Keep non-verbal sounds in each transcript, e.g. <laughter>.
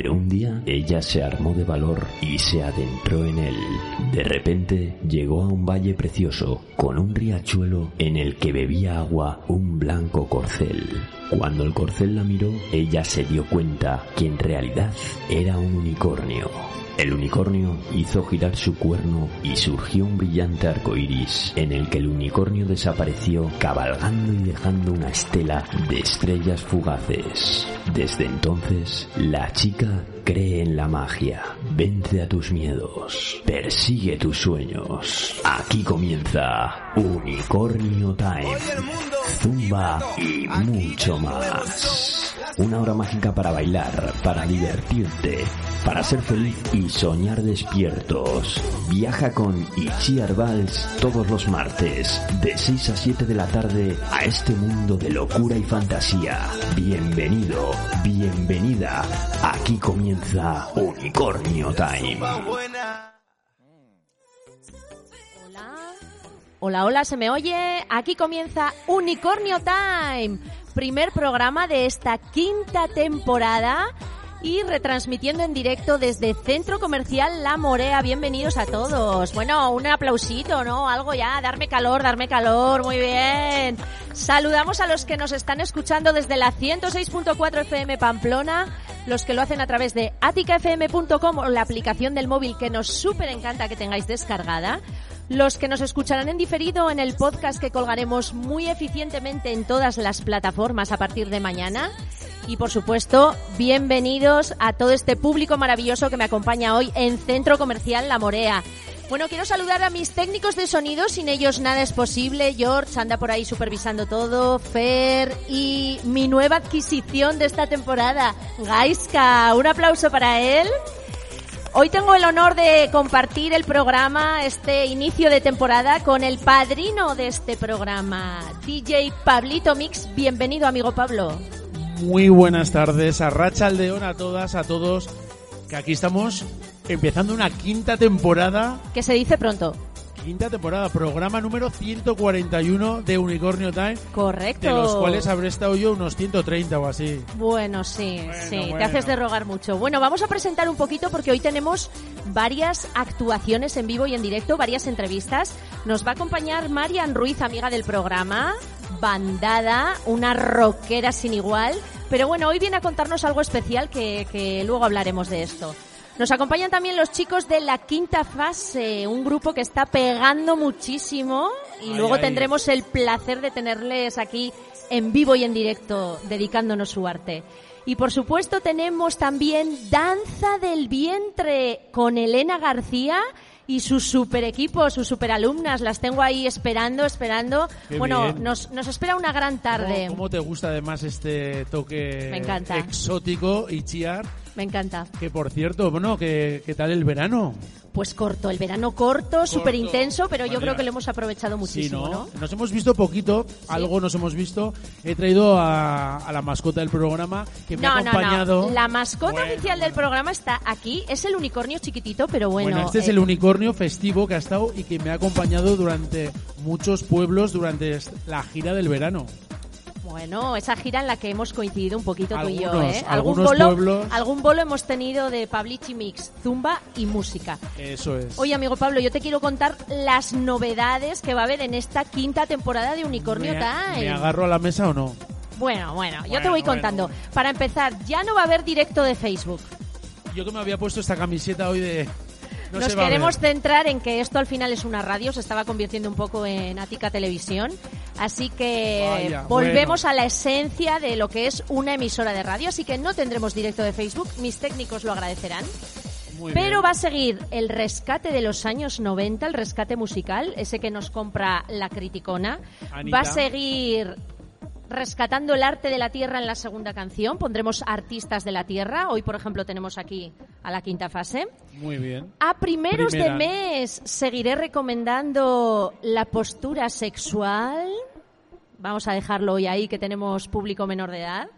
Pero un día ella se armó de valor y se adentró en él. De repente llegó a un valle precioso con un riachuelo en el que bebía agua un blanco corcel. Cuando el corcel la miró, ella se dio cuenta que en realidad era un unicornio. El unicornio hizo girar su cuerno y surgió un brillante arco iris en el que el unicornio desapareció cabalgando y dejando una estela de estrellas fugaces. Desde entonces, la chica cree en la magia, vence a tus miedos, persigue tus sueños. Aquí comienza Unicornio Time, Zumba y mucho más. Una hora mágica para bailar, para divertirte, para ser feliz y soñar despiertos. Viaja con Ichiar Vals todos los martes, de 6 a 7 de la tarde, a este mundo de locura y fantasía. Bienvenido, bienvenida. Aquí comienza Unicornio Time. Hola, hola, ¿se me oye? Aquí comienza Unicornio Time, primer programa de esta quinta temporada y retransmitiendo en directo desde Centro Comercial La Morea. Bienvenidos a todos. Bueno, un aplausito, ¿no? Algo ya, darme calor, darme calor, muy bien. Saludamos a los que nos están escuchando desde la 106.4 FM Pamplona, los que lo hacen a través de aticafm.com o la aplicación del móvil que nos súper encanta que tengáis descargada los que nos escucharán en diferido en el podcast que colgaremos muy eficientemente en todas las plataformas a partir de mañana. Y por supuesto, bienvenidos a todo este público maravilloso que me acompaña hoy en Centro Comercial La Morea. Bueno, quiero saludar a mis técnicos de sonido, sin ellos nada es posible. George anda por ahí supervisando todo, Fer y mi nueva adquisición de esta temporada, Gaiska. Un aplauso para él. Hoy tengo el honor de compartir el programa, este inicio de temporada, con el padrino de este programa, DJ Pablito Mix. Bienvenido, amigo Pablo. Muy buenas tardes, a Racha Aldeón, a todas, a todos, que aquí estamos empezando una quinta temporada. Que se dice pronto. Quinta temporada, programa número 141 de Unicornio Time. Correcto. De los cuales habré estado yo unos 130 o así. Bueno, sí, Bueno, sí, te haces de rogar mucho. Bueno, vamos a presentar un poquito porque hoy tenemos varias actuaciones en vivo y en directo, varias entrevistas. Nos va a acompañar Marian Ruiz, amiga del programa, bandada, una rockera sin igual. Pero bueno, hoy viene a contarnos algo especial que, que luego hablaremos de esto. Nos acompañan también los chicos de la quinta fase, un grupo que está pegando muchísimo y Ay, luego ay. tendremos el placer de tenerles aquí en vivo y en directo dedicándonos su arte. Y por supuesto tenemos también Danza del Vientre con Elena García y su super equipo, sus super alumnas. Las tengo ahí esperando, esperando. Qué bueno, nos, nos espera una gran tarde. ¿Cómo, cómo te gusta además este toque Me encanta. exótico y chiar? Me encanta. Que por cierto, bueno, ¿qué, qué tal el verano? Pues corto, el verano corto, súper intenso, pero yo creo que lo hemos aprovechado muchísimo, sí, ¿no? Nos hemos visto poquito, algo nos hemos visto. He traído a, a la mascota del programa que me No, ha acompañado. no. La mascota Bueno, oficial del programa está aquí. Es el unicornio chiquitito, pero bueno. Bueno, este es eh, el unicornio festivo que ha estado y que me ha acompañado durante muchos pueblos durante la gira del verano. Bueno, esa gira en la que hemos coincidido un poquito tú y yo, Algunos- ¿eh? Algún bolo, pueblos. algún bolo hemos tenido de Pablichi Mix, Zumba y música. Eso es. Oye, amigo Pablo, yo te quiero contar las novedades que va a haber en esta quinta temporada de Unicornio ¿Me, Time. ¿Me agarro a la mesa o no? Bueno, bueno, yo te voy bueno, contando. Para empezar, ya no va a haber directo de Facebook. Yo que me había puesto esta camiseta hoy de... No Nos queremos centrar en que esto al final es una radio, se estaba convirtiendo un poco en Ática Televisión, así que Vaya, volvemos bueno. a la esencia de lo que es una emisora de radio, así que no tendremos directo de Facebook, mis técnicos lo agradecerán. Muy Pero bien. va a seguir el rescate de los años 90, el rescate musical, ese que nos compra la criticona. Anita. Va a seguir rescatando el arte de la tierra en la segunda canción. Pondremos artistas de la tierra. Hoy, por ejemplo, tenemos aquí a la quinta fase. Muy bien. A primeros Primera. de mes seguiré recomendando la postura sexual. Vamos a dejarlo hoy ahí que tenemos público menor de edad.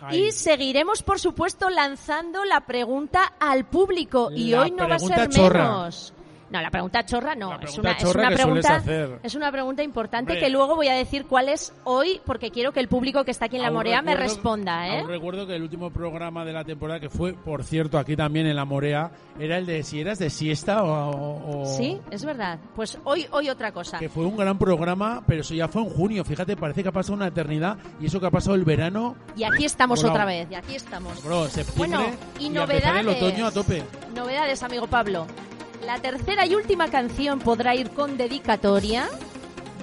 Ahí. Y seguiremos, por supuesto, lanzando la pregunta al público. y hoy no va a ser chorra. menos. No, la pregunta chorra no. Es una, es una pregunta, es una pregunta importante Hombre. que luego voy a decir cuál es hoy, porque quiero que el público que está aquí en la Aún Morea me responda, ¿eh? aún recuerdo que el último programa de la temporada, que fue, por cierto, aquí también en La Morea, era el de si eras de siesta o... Sí, es verdad. Pues hoy, hoy otra cosa. Que fue un gran programa, pero eso ya fue en junio. Fíjate, parece que ha pasado una eternidad y eso que ha pasado el verano, Y aquí estamos otra vez, y aquí estamos. bro, septiembre Bueno, y a empezar el novedades. otoño a tope. Novedades, amigo Pablo. La tercera y última canción podrá ir con dedicatoria.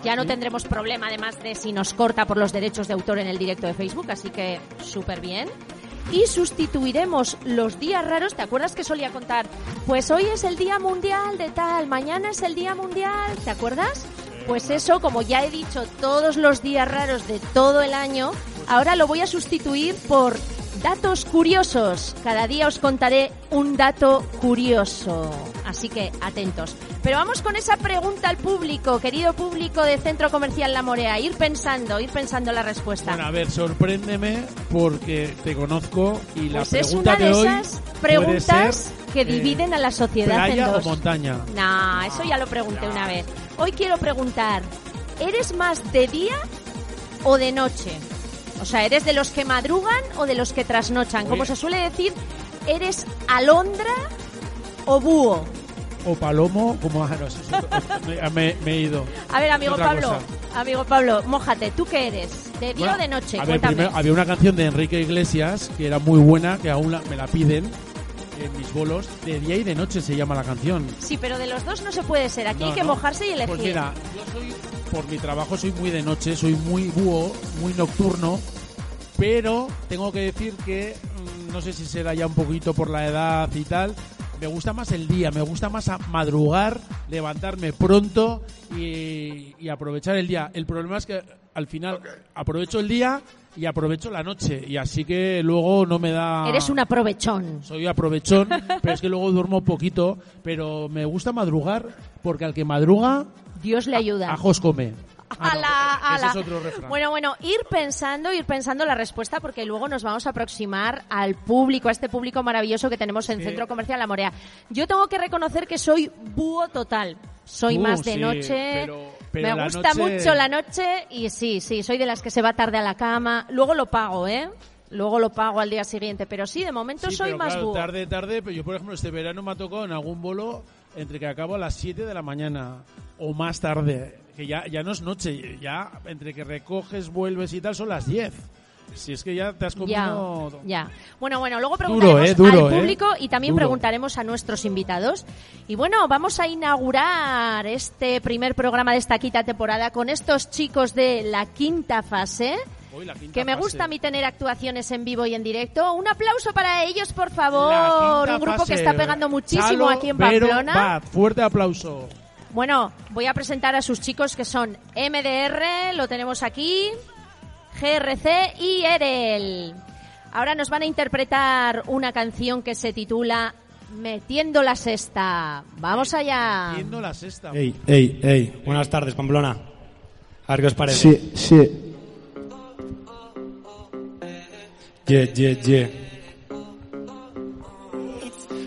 Ya no tendremos problema, además de si nos corta por los derechos de autor en el directo de Facebook, así que súper bien. Y sustituiremos los días raros. ¿Te acuerdas que solía contar? Pues hoy es el Día Mundial de tal, mañana es el Día Mundial. ¿Te acuerdas? Pues eso, como ya he dicho, todos los días raros de todo el año, ahora lo voy a sustituir por datos curiosos. Cada día os contaré un dato curioso. Así que atentos. Pero vamos con esa pregunta al público, querido público de Centro Comercial La Morea. Ir pensando, ir pensando la respuesta. Bueno, a ver, sorpréndeme porque te conozco y la pues es pregunta una de hoy esas preguntas ser, que eh, dividen a la sociedad en ¿Playa dos. o montaña? Nah, eso ya lo pregunté una vez. Hoy quiero preguntar, ¿eres más de día o de noche? O sea, ¿eres de los que madrugan o de los que trasnochan? Como se suele decir, ¿eres alondra o búho? O palomo, como ah, no, eso es otro- me, he ido. A ver, amigo Otra Pablo, cosa. amigo Pablo, mójate, ¿tú qué eres? ¿De día Bueno, o de noche? A ver, primero, había una canción de Enrique Iglesias que era muy buena, que aún la- me la piden en mis bolos. De día y de noche se llama la canción. Sí, pero de los dos no se puede ser. Aquí No, hay que no. mojarse y elegir. Pues mira, yo soy, por mi trabajo soy muy de noche, soy muy búho, muy nocturno, pero tengo que decir que, mm, no sé si será ya un poquito por la edad y tal, me gusta más el día, me gusta más a madrugar, levantarme pronto y, y aprovechar el día. El problema es que al final aprovecho el día y aprovecho la noche y así que luego no me da... Eres un aprovechón. Soy aprovechón, pero es que luego duermo poquito, pero me gusta madrugar porque al que madruga, Dios le ayuda. ajos come. Ah, no, Ala, ese ala. es otro refrán. Bueno, bueno, ir pensando, ir pensando la respuesta porque luego nos vamos a aproximar al público, a este público maravilloso que tenemos en Sí. Centro Comercial La Morea. Yo tengo que reconocer que soy búho total. Soy Uh, más de sí, noche. pero- pero me gusta noche- mucho la noche y sí, sí, soy de las que se va tarde a la cama. Luego lo pago, ¿eh? Luego lo pago al día siguiente, pero sí, de momento Sí, soy pero más claro, búho. tarde, tarde, pero yo por ejemplo este verano me ha tocado en algún bolo entre que acabo a las 7 de la mañana o más tarde, que ya, ya no es noche, ya entre que recoges, vuelves y tal son las 10. Si es que ya te has comido... ya. Bueno, bueno, luego Duro, preguntaremos eh, duro, al eh. público y también Duro. preguntaremos a nuestros invitados. Y bueno, vamos a inaugurar este primer programa de esta quinta temporada con estos chicos de la quinta fase. Hoy la quinta Que me fase. gusta a mí tener actuaciones en vivo y en directo. Un aplauso para ellos, por favor. Un grupo fase. que está pegando muchísimo Chalo, aquí en Vero, Pamplona. Fuerte aplauso. Bueno, voy a presentar a sus chicos que son MDR, lo tenemos aquí, GRC y Erel. Ahora nos van a interpretar una canción que se titula Metiendo la Sexta. Vamos allá. Viendo la sexta. Ey, ey, ey. Buenas tardes, Pamplona. A ver qué os parece. Sí, sí. Yeah, yeah, yeah.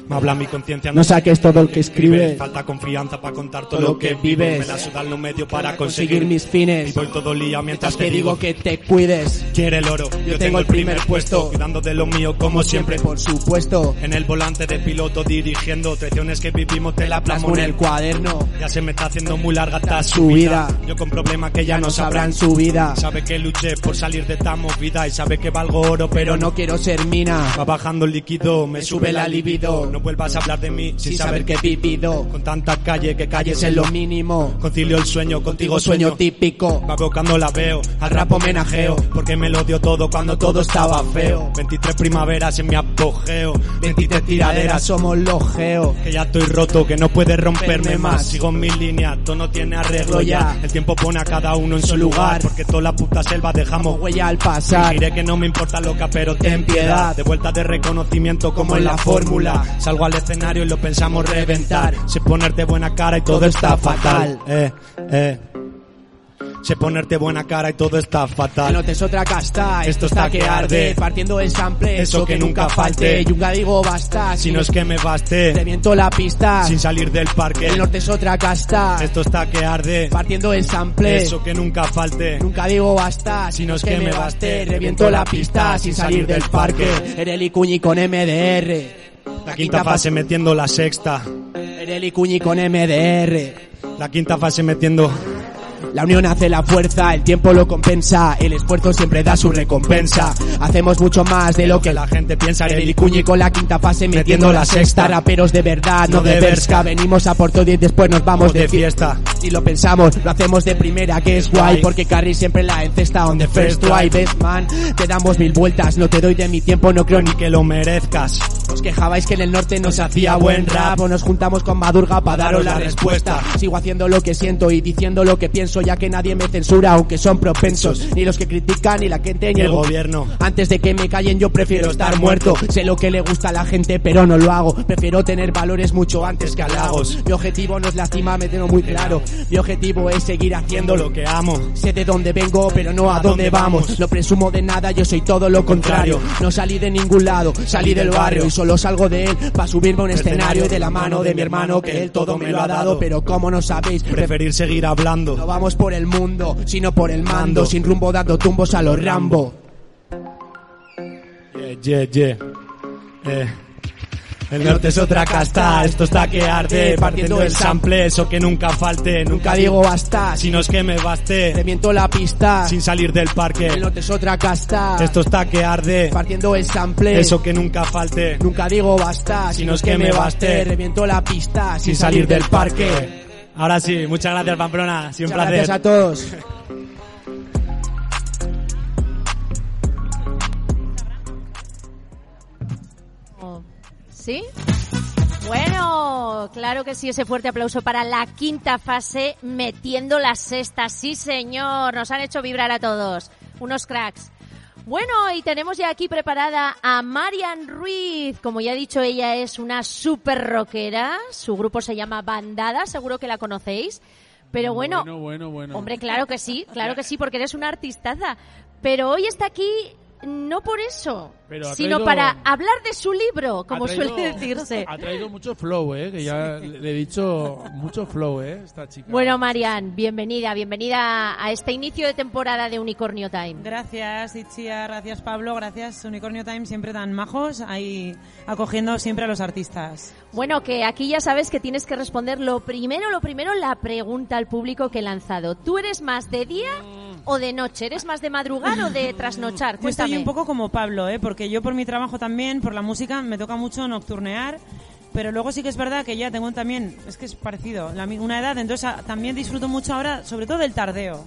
Me habla mi conciencia. No saques todo lo que escribes. Falta confianza para contar todo, lo que vives. Me la sudan los medios para Conseguir mis fines. Y voy todo lío mientras Te digo que te cuides. quiere el oro. Yo, tengo el primer puesto. Cuidando de lo mío como siempre. Por supuesto. En el volante de piloto dirigiendo. Traiciones que vivimos te la Plasmo en el cuaderno. Ya se me está haciendo muy larga hasta Su su vida. vida. Yo con problemas que ya no sabrán su vida. Sabe que luché por salir de esta movida y sabe que valgo oro, pero Pero no quiero ser mina. Va bajando el líquido, me sube la libido. No vuelvas a hablar de mí Sin saber que he vivido. Con tanta calle que calles Es en lo mínimo. Concilio el sueño, contigo Sueño típico. Va cuando la veo, al rap homenajeo, porque me lo dio todo cuando todo estaba feo. 23 primaveras en mi apogeo, 23 tiraderas, somos los geos. que ya estoy roto, que no puede romperme más. Sigo en mi línea, todo no tiene arreglo ya. El tiempo pone a cada uno en su lugar, porque toda la puta selva dejamos Huella al pasar. Diré que no me importa loca, pero ten piedad. De vuelta de reconocimiento como en la fórmula. Salgo al escenario y lo pensamos reventar. Sé ponerte buena cara y todo está fatal. Eh, eh. Sé ponerte buena cara y todo está Que fatal. no te es otra casta, Esto está que arde. Partiendo el sample, Eso que nunca falte. Yunga digo basta, Si no es que me te baste, miento la pista. sin salir del parque. El norte es otra casta, Esto está que arde. partiendo el sample. Eso que nunca falte. Nunca digo basta, Si no es que me baste, reviento la pista sin salir del parque. Ereli Cuñi con MDR. La quinta fase metiendo la sexta. Ereli Cuñi con MDR. La quinta fase metiendo. La unión hace la fuerza, el tiempo lo compensa, el esfuerzo siempre da su recompensa. Hacemos mucho más de lo que la gente piensa. Ereli Cuñi con la quinta fase metiendo la sexta. Raperos de verdad, no de Berska. Venimos a por todo y después nos vamos de fiesta. Si lo pensamos, lo hacemos de primera, que es guay. Porque Carry siempre la encesta on the first try. Best man, te damos mil vueltas, no te doy de mi tiempo, no creo Ni que lo merezcas. Os quejabais que en el norte no se hacía buen rap o nos juntamos con Madurga para daros la respuesta. Sigo haciendo lo que siento y diciendo lo que pienso ya que nadie me censura aunque son propensos. Ni los que critican ni la gente ni El el go- gobierno. Antes de que me callen yo prefiero estar muerto. Sé lo que le gusta a la gente pero no lo hago. Prefiero tener valores mucho antes que halagos. Mi objetivo no es lastimar, me tengo muy claro. Mi objetivo es seguir haciendo lo que amo. Sé de dónde vengo, pero no a dónde vamos. No presumo de nada, yo soy todo lo contrario. No salí de ningún lado, salí del barrio y solo salgo de él para subirme a un escenario y de la mano de mi hermano que él todo me lo ha dado. Pero como no sabéis, Preferir seguir no hablando. vamos por el mundo, sino por el mando, sin rumbo dando tumbos a los Rambo. Yeah, yeah, yeah. Eh. El norte es otra casta, esto está que arde, partiendo el sample, eso que nunca falte, Nunca digo basta, si no es que me baste, reviento la pista. sin salir del El parque. norte es otra casta, Esto está que arde, partiendo el sample. eso que nunca falte, Nunca digo basta, si no es que me baste, reviento la pista sin salir del parque. Ahora sí, muchas gracias Pamplona, siempre Muchas placer. gracias a todos. <laughs> ¿Sí? Bueno, claro que sí, ese fuerte aplauso para la quinta fase, metiendo la sexta. Sí, señor, nos han hecho vibrar a todos. Unos cracks. Bueno, y tenemos ya aquí preparada a Marian Ruiz. Como ya he dicho, ella es una super rockera. Su grupo se llama Bandada, seguro que la conocéis. Pero bueno, Bueno, bueno, bueno. Hombre, claro que sí, claro que <laughs> sí, porque eres una artistaza. Pero hoy está aquí no por eso, Pero sino traído- para hablar de su libro, como traído- suele decirse. Ha traído mucho flow, ¿eh? Que ya le he dicho mucho flow, ¿eh? Esta chica. Bueno, Marian, bienvenida, bienvenida a este inicio de temporada de Unicornio Time. Gracias, Itzia, gracias, Pablo, gracias, Unicornio Time, siempre tan majos, ahí acogiendo siempre a los artistas. Bueno, que aquí ya sabes que tienes que responder lo primero, lo primero, la pregunta al público que he lanzado. ¿Tú eres más de día o de noche? ¿Eres más de madrugar o de trasnochar? Yo estoy Cuéntame. un poco como Pablo, ¿eh? porque yo por mi trabajo también, por la música, me toca mucho nocturnear, pero luego sí que es verdad que ya tengo también, es que es parecido, la una edad, entonces ah, también disfruto mucho ahora, sobre todo del tardeo.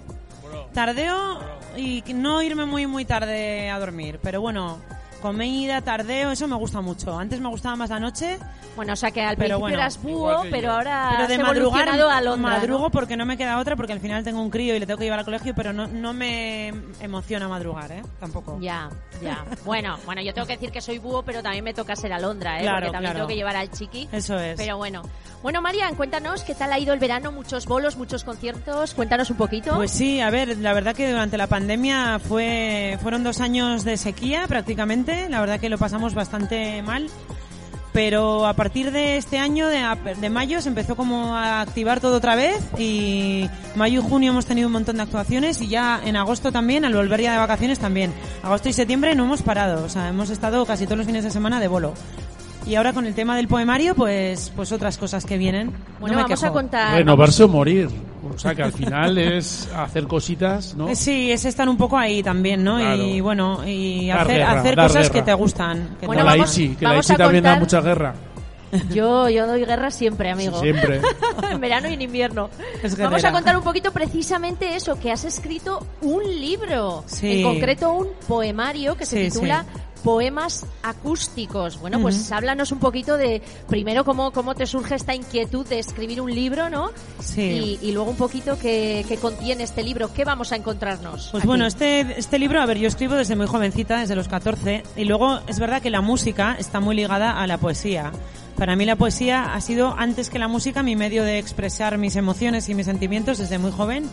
Tardeo y no irme muy, muy tarde a dormir, pero bueno, comida, tardeo, eso me gusta mucho. Antes me gustaba más la noche, Bueno, o sea que al Pero principio bueno, eras búho, pero ahora pero has de madrugar evolucionado a Londra, ¿no? madrugo porque no me queda otra porque al final tengo un crío y le tengo que llevar al colegio pero no, no me emociona madrugar eh tampoco Ya, ya. Bueno, bueno, yo tengo que decir que soy búho, pero también me toca ser Alondra, ¿eh? Claro, Porque también claro. tengo que llevar al chiqui. eso es Pero bueno. Bueno, Marian, cuéntanos qué tal ha ido el verano, muchos bolos, muchos conciertos. Cuéntanos un poquito. pues sí a ver la verdad que durante la pandemia fue fueron dos años de sequía prácticamente la verdad que lo pasamos bastante mal pero a partir de este año, de, de mayo, se empezó como a activar todo otra vez y mayo y junio hemos tenido un montón de actuaciones y ya en agosto también, al volver ya de vacaciones también. Agosto y septiembre no hemos parado, o sea, hemos estado casi todos los fines de semana de bolo. Y ahora con el tema del poemario, pues, pues otras cosas que vienen. bueno, No me vamos quejo. a contar. Renovarse o morir. O sea que al final es hacer cositas, ¿no? Sí, es estar un poco ahí también, ¿no? Claro. Y bueno, y Dar hacer, guerra, hacer dar cosas guerra. que te gustan. que te Bueno, Como la vamos- Ichi, que la vamos también da contar- mucha guerra. Yo, yo doy guerra siempre, amigo. Siempre. <laughs> en verano y en invierno. Es Vamos a contar un poquito precisamente eso, que has escrito un libro, Sí. en concreto un poemario que se Sí, titula Poemas acústicos. Bueno, pues Ujú. háblanos un poquito de, primero, cómo, cómo te surge esta inquietud de escribir un libro, ¿no? Sí. Y, y luego un poquito qué, qué contiene este libro, qué vamos a encontrarnos. Pues aquí? bueno, este, este libro, a ver, yo escribo desde muy jovencita, desde los 14, y luego es verdad que la música está muy ligada a la poesía. Para mí la poesía ha sido, antes que la música, mi medio de expresar mis emociones y mis sentimientos desde muy joven.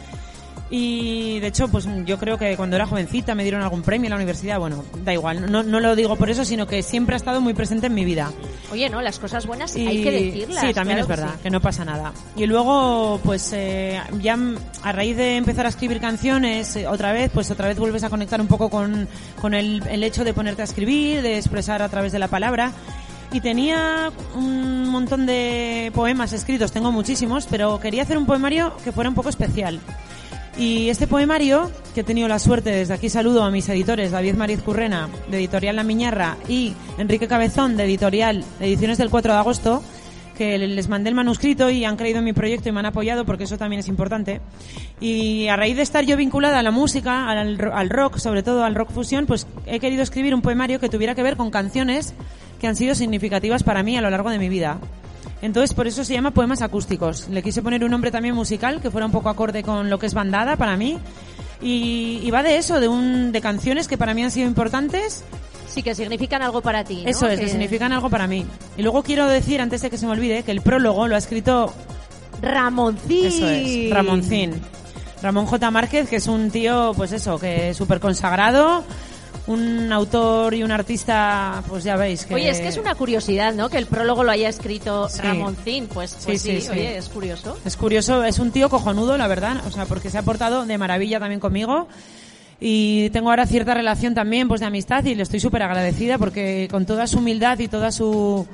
Y de hecho, pues yo creo que cuando era jovencita me dieron algún premio en la universidad. Bueno, da igual, no, no lo digo por eso, sino que siempre ha estado muy presente en mi vida. Oye, no, las cosas buenas Y- hay que decirlas. Sí, también claro es que verdad, sí. que no pasa nada. Y luego, pues eh, ya a raíz de empezar a escribir canciones, eh, otra vez, pues otra vez vuelves a conectar un poco con, con el, el hecho de ponerte a escribir, de expresar a través de la palabra. Y tenía un montón de poemas escritos, tengo muchísimos, pero quería hacer un poemario que fuera un poco especial. Y este poemario, que he tenido la suerte, desde aquí saludo a mis editores, David Mariz Currena, de Editorial La Miñarra, y Enrique Cabezón, de Editorial Ediciones del 4 de agosto, que les mandé el manuscrito y han creído en mi proyecto y me han apoyado porque eso también es importante. Y a raíz de estar yo vinculada a la música, al, al rock, sobre todo al rock fusión, pues he querido escribir un poemario que tuviera que ver con canciones que han sido significativas para mí a lo largo de mi vida. Entonces, por eso se llama Poemas Acústicos. Le quise poner un nombre también musical que fuera un poco acorde con lo que es bandada para mí. Y, y va de eso, de, un, de canciones que para mí han sido importantes. Sí, que significan algo para ti. ¿no? Eso es, que Que- significan algo para mí. Y luego quiero decir, antes de que se me olvide, que el prólogo lo ha escrito Ramoncín. Eso es, Ramoncín. Ramón J. Márquez, que es un tío, pues eso, que es súper consagrado, un autor y un artista, pues ya veis que... Oye, es que es una curiosidad, ¿no? Que el prólogo lo haya escrito Sí. Ramoncín. Pues, pues Sí, sí, oye, es curioso. Es curioso, es un tío cojonudo, la verdad, o sea, porque se ha portado de maravilla también conmigo. Y tengo ahora cierta relación también, pues de amistad, y le estoy súper agradecida porque con toda su humildad y toda su,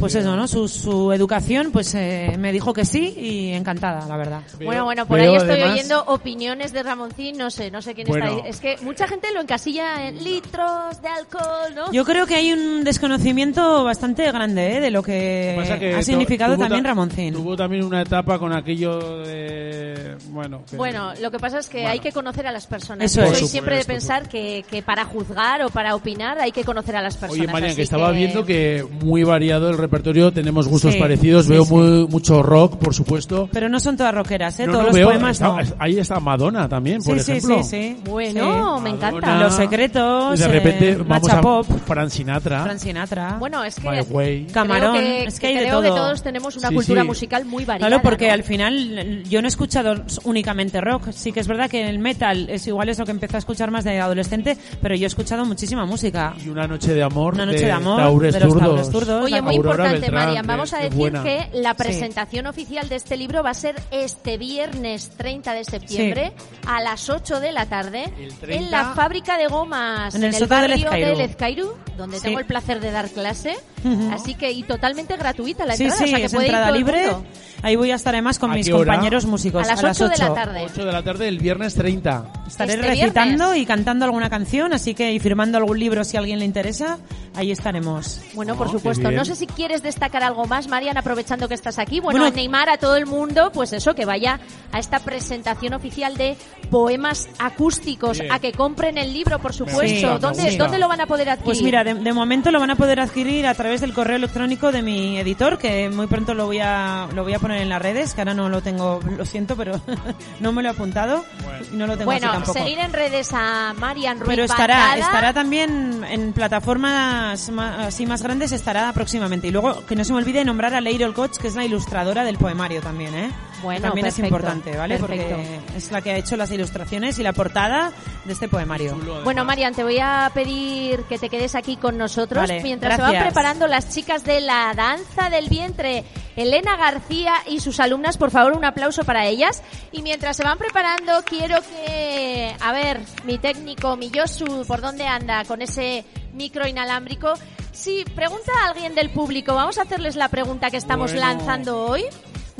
pues eso, ¿no? Su, su educación, pues eh, me dijo que sí y encantada, la verdad. Bueno, bueno, por veo ahí estoy además- oyendo opiniones de Ramoncín, no sé, no sé quién Bueno. está ahí. Es que mucha gente lo encasilla en litros de alcohol, ¿no? Yo creo que hay un desconocimiento bastante grande ¿eh? de lo que, Pasa que ha tu- significado tuvo también ta- Ramoncín. Tuvo también una etapa con aquello de... Bueno, que- Bueno, lo que pasa es que hay que conocer a las personas. Eso Yo es. soy Por siempre de supuesto, pensar que, que para juzgar o para opinar hay que conocer a las personas. Oye, Marian, que estaba viendo que muy variado el repertorio, tenemos gustos Sí, parecidos, sí, veo sí. muy, mucho rock, por supuesto. Pero no son todas rockeras, ¿eh? No, Todos no, los veo, poemas está- no. Ahí está Madonna también, por ejemplo. sí, sí. Bueno, Sí. me Madonna. encanta. Los secretos, Y de repente eh, vamos Macha a Pop, Fran Sinatra, Fran Sinatra. Bueno, es que My Way. Camarón, creo que, es que hay de creo que todo. todos tenemos una Sí, cultura sí. musical muy variada. Claro, porque ¿no? al final yo no he escuchado únicamente rock. Sí que es verdad que el metal es igual es lo que empecé a escuchar más de adolescente, pero yo he escuchado muchísima música. Y una noche de amor Una noche de amor Taures de los Zurdos. Taures Zurdos. Oye, muy Aurora importante, Beltrán, Marian. Vamos a decir que la presentación oficial de este libro va a ser este viernes 30 de septiembre a las 8 de la tarde El 30. en la fábrica de gomas En el del barrio Ezcairu. del Ezcairu, donde Sí. tengo el placer de dar clase. Ujú. Así que, y totalmente gratuita la Sí, entrada. sí, o sea, que es puede ir entrada el libre. mundo. Ahí voy a estar además con ¿A mis compañeros músicos. A las 8 de la tarde. 8 de la tarde el viernes 30. Estaré Este recitando viernes. y cantando alguna canción, así que y firmando algún libro si a alguien le interesa, ahí estaremos. Bueno, por Oh, qué supuesto. No sé si quieres destacar algo más, Marian, aprovechando que estás aquí. Bueno, Bueno. animar a todo el mundo, pues eso, que vaya a esta presentación oficial de poemas acústicos, Bien. a que compren el libro, por supuesto. Sí, ¿Dónde. ¿Dónde lo van a poder adquirir? Pues mira, de, de momento lo van a poder adquirir a través del correo electrónico de mi editor, que muy pronto lo voy a lo voy a poner en las redes, que ahora no lo tengo, lo siento, pero <laughs> no me lo he apuntado y no lo tengo bueno, así tampoco. seguir en redes a Marian Ruiz Pero estará, Patada. estará también en plataformas ma- así más grandes, estará próximamente. Y luego, que no se me olvide nombrar a Leirol Koch, que es la ilustradora del poemario también, ¿eh? Bueno, también perfecto, es importante, ¿vale? perfecto. Porque es la que ha hecho las ilustraciones y la portada de este poemario. Bueno, Marian, te voy a pedir que te quedes aquí con nosotros Vale, mientras se van preparando las chicas de la danza del vientre. Elena García y sus alumnas, por favor, un aplauso para ellas. Y mientras se van preparando, quiero que, a ver, mi técnico, mi Yosu, ¿por dónde anda con ese micro inalámbrico? Si pregunta a alguien del público, vamos a hacerles la pregunta que estamos Bueno. lanzando hoy.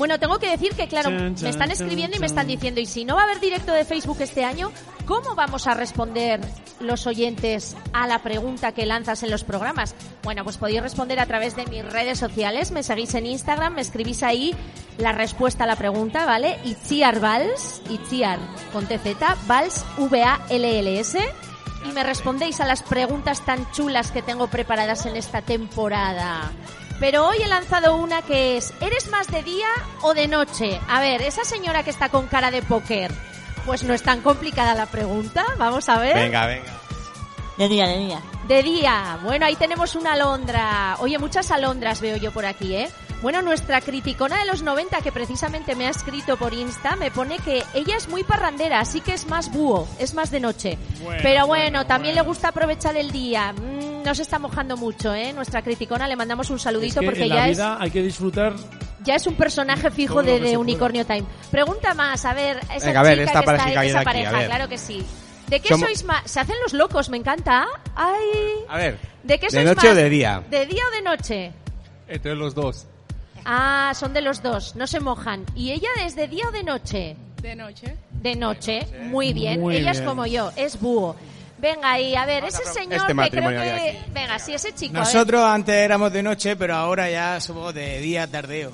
Bueno, tengo que decir que, claro, me están escribiendo y me están diciendo, y si no va a haber directo de Facebook este año, ¿cómo vamos a responder los oyentes a la pregunta que lanzas en los programas? Bueno, pues podéis responder a través de mis redes sociales, me seguís en Instagram, me escribís ahí la respuesta a la pregunta, ¿vale? Itziar Vals, Itziar con TZ, Vals, V-A-L-L-S, y me respondéis a las preguntas tan chulas que tengo preparadas en esta temporada. Pero hoy he lanzado una que es, ¿eres más de día o de noche? A ver, esa señora que está con cara de póker, pues no es tan complicada la pregunta, vamos a ver. Venga, venga. De día, de día. De día, bueno, ahí tenemos una alondra. Oye, muchas alondras veo yo por aquí, ¿eh? Bueno, nuestra criticona de los 90, que precisamente me ha escrito por Insta, me pone que ella es muy parrandera, así que es más búho, es más de noche. Bueno, Pero bueno, bueno, también bueno. le gusta aprovechar el día. Mm, no se está mojando mucho, ¿eh? Nuestra criticona, le mandamos un Es saludito que porque en ya la es, hay que disfrutar. ya es un personaje fijo de, de Unicornio Time. Pregunta más, a ver, esa Venga, a ver, chica esta que pareja está que esa de aquí, pareja, claro que sí. ¿De qué sois más? Se hacen los locos, me encanta. Ay. A ver, ¿De qué ¿de sois noche más? o de día? ¿De día o de noche? Entre los dos. Ah, son de los dos, no se mojan. ¿Y ella es de día o de noche? De noche. De noche, muy bien. Muy ella es como yo, es búho. Venga, y a ver, ese señor este que creo matrimonio de que... aquí. Venga, sí, ese chico. ver. Nosotros antes éramos de noche, pero ahora ya somos de día tardeo.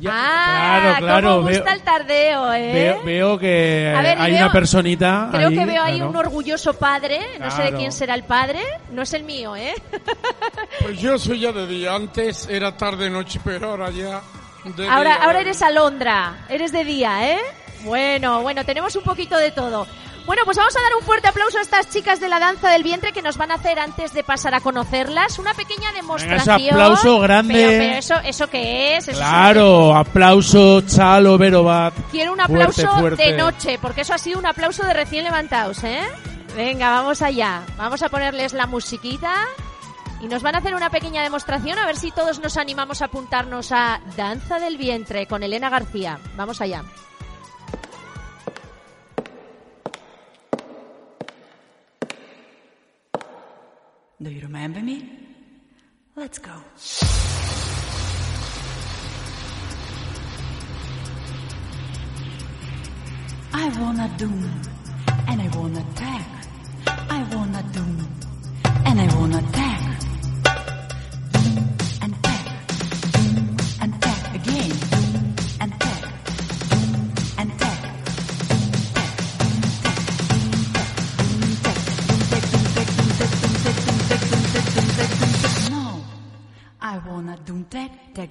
Ya- Ah, claro, claro. cómo gusta veo, el tardeo, ¿eh? veo, veo que ver, hay veo- una personita. Creo ahí, que veo ahí claro. un orgulloso padre, no sé de quién será el padre, no es el mío, ¿eh? <laughs> Pues yo soy ya de día. Antes era tarde-noche, pero ahora ya. de Ahora, día. ahora eres alondra, eres de día, ¿eh? Bueno, bueno, tenemos un poquito de todo. Bueno, pues vamos a dar un fuerte aplauso a estas chicas de la danza del vientre que nos van a hacer antes de pasar a conocerlas una pequeña demostración. aplauso grande. Pero, pero eso, ¿eso qué es? Eso es Claro, aplauso, Chalo, Verovat. Quiero un Fuerte, aplauso fuerte. de noche, porque eso ha sido un aplauso de recién levantados, ¿eh? Venga, vamos allá. Vamos a ponerles la musiquita. Y nos van a hacer una pequeña demostración a ver si todos nos animamos a apuntarnos a Danza del Vientre con Elena García. Vamos allá. Do you remember me? Let's go. I wanna doom, and I wanna tag. I wanna doom, and I wanna tag.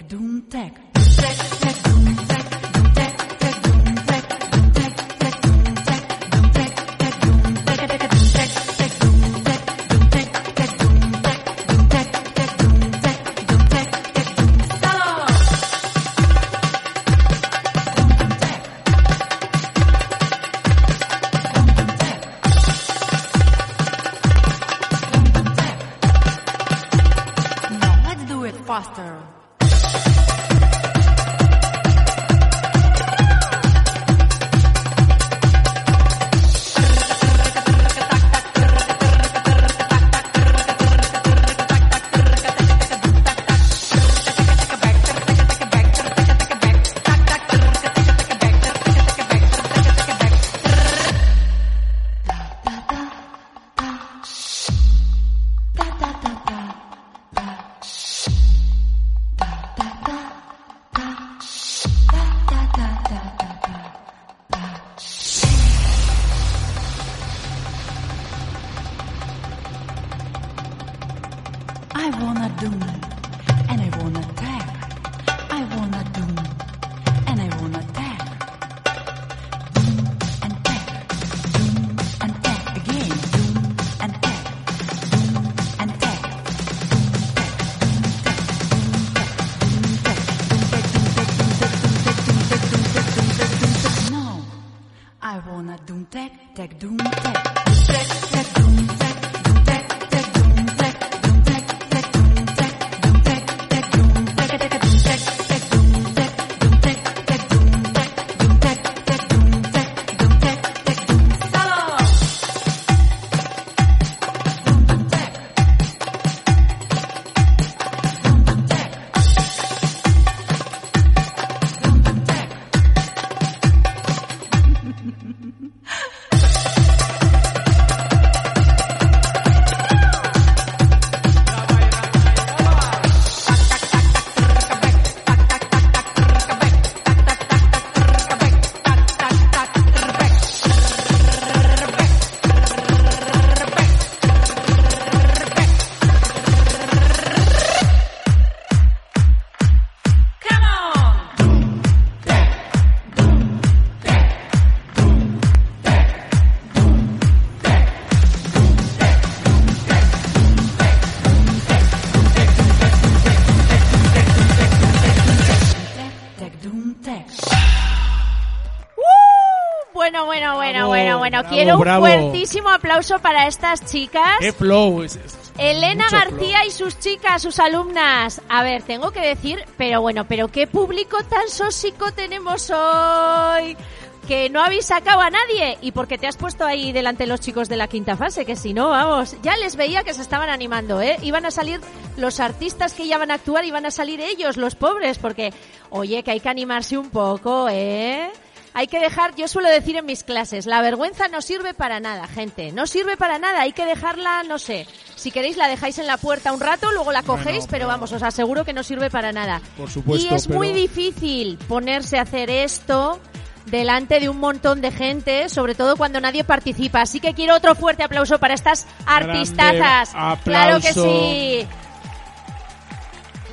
Doom Tech. Quiero un bravo. fuertísimo aplauso para estas chicas. ¡Qué flow! Es- es- Elena mucho García y sus chicas, sus alumnas. A ver, tengo que decir, pero bueno, pero qué público tan sósico tenemos hoy. Que no habéis sacado a nadie. Y porque te has puesto ahí delante los chicos de la quinta fase, que si no, vamos, ya les veía que se estaban animando, ¿eh? Iban a salir los artistas que ya van a actuar, iban a salir ellos, los pobres, porque, oye, que hay que animarse un poco, ¿eh? Hay que dejar, yo suelo decir en mis clases, la vergüenza no sirve para nada, gente. No sirve para nada, hay que dejarla, no sé. Si queréis la dejáis en la puerta un rato, luego la cogéis, Bueno, pero pero- vamos, os aseguro que no sirve para nada. Por supuesto, y es muy difícil ponerse a hacer esto delante de un montón de gente, sobre todo cuando nadie participa. Así que quiero otro fuerte aplauso para estas artistazas. Claro que sí.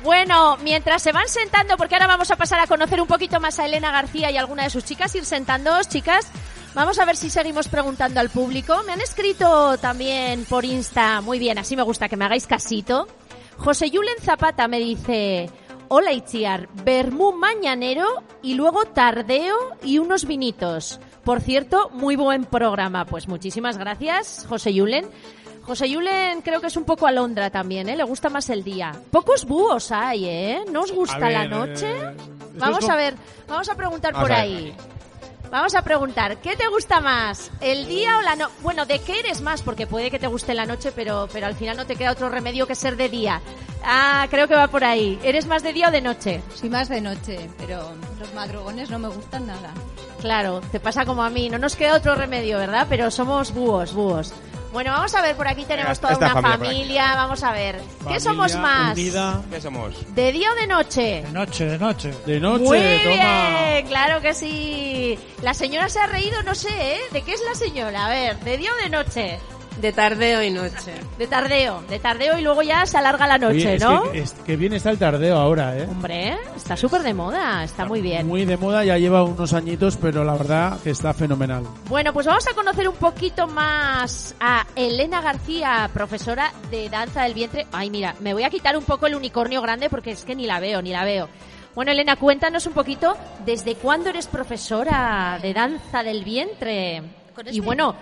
Bueno, mientras se van sentando, porque ahora vamos a pasar a conocer un poquito más a Elena García y alguna de sus chicas, ir sentándoos, chicas. Vamos a ver si seguimos preguntando al público. Me han escrito también por Insta, muy bien, así me gusta que me hagáis casito. José Yulen Zapata me dice, hola Itziar, vermú mañanero y luego tardeo y unos vinitos. Por cierto, muy buen programa. Pues muchísimas gracias, José Yulen. José Yulen creo que es un poco alondra también, ¿eh? Le gusta más el día. Pocos búhos hay, ¿eh? ¿No os gusta A la noche? eh, Vamos a ver, vamos a preguntar por ver. ahí. Vamos a preguntar, ¿qué te gusta más? ¿El día o la noche? Bueno, ¿de qué eres más? Porque puede que te guste la noche, pero, pero al final no te queda otro remedio que ser de día. Ah, creo que va por ahí. ¿Eres más de día o de noche? Soy más de noche, pero los madrugones no me gustan nada. Claro, te pasa como a mí. No nos queda otro remedio, ¿verdad? Pero somos búhos, búhos. Bueno, vamos a ver, por aquí tenemos Esta toda una familia. Vamos a ver. ¿Qué somos más? unida. ¿Qué somos? ¿De día o de noche? De noche, de noche. De noche, Muy toma. bien, claro que sí. La señora se ha reído, no sé, ¿eh? ¿De qué es la señora? A ver, ¿de día o de noche? De tardeo y noche. De tardeo, de tardeo y luego ya se alarga la Oye, noche, es ¿no? Que, es que bien está el tardeo ahora, ¿eh? Hombre, está súper de moda, está muy bien. Muy de moda, ya lleva unos añitos, pero la verdad que está fenomenal. Bueno, pues vamos a conocer un poquito más a Elena García, profesora de danza del vientre. Ay, mira, me voy a quitar un poco el unicornio grande porque es que ni la veo, ni la veo. Bueno, Elena, cuéntanos un poquito, ¿desde cuándo eres profesora de danza del vientre? Y bueno,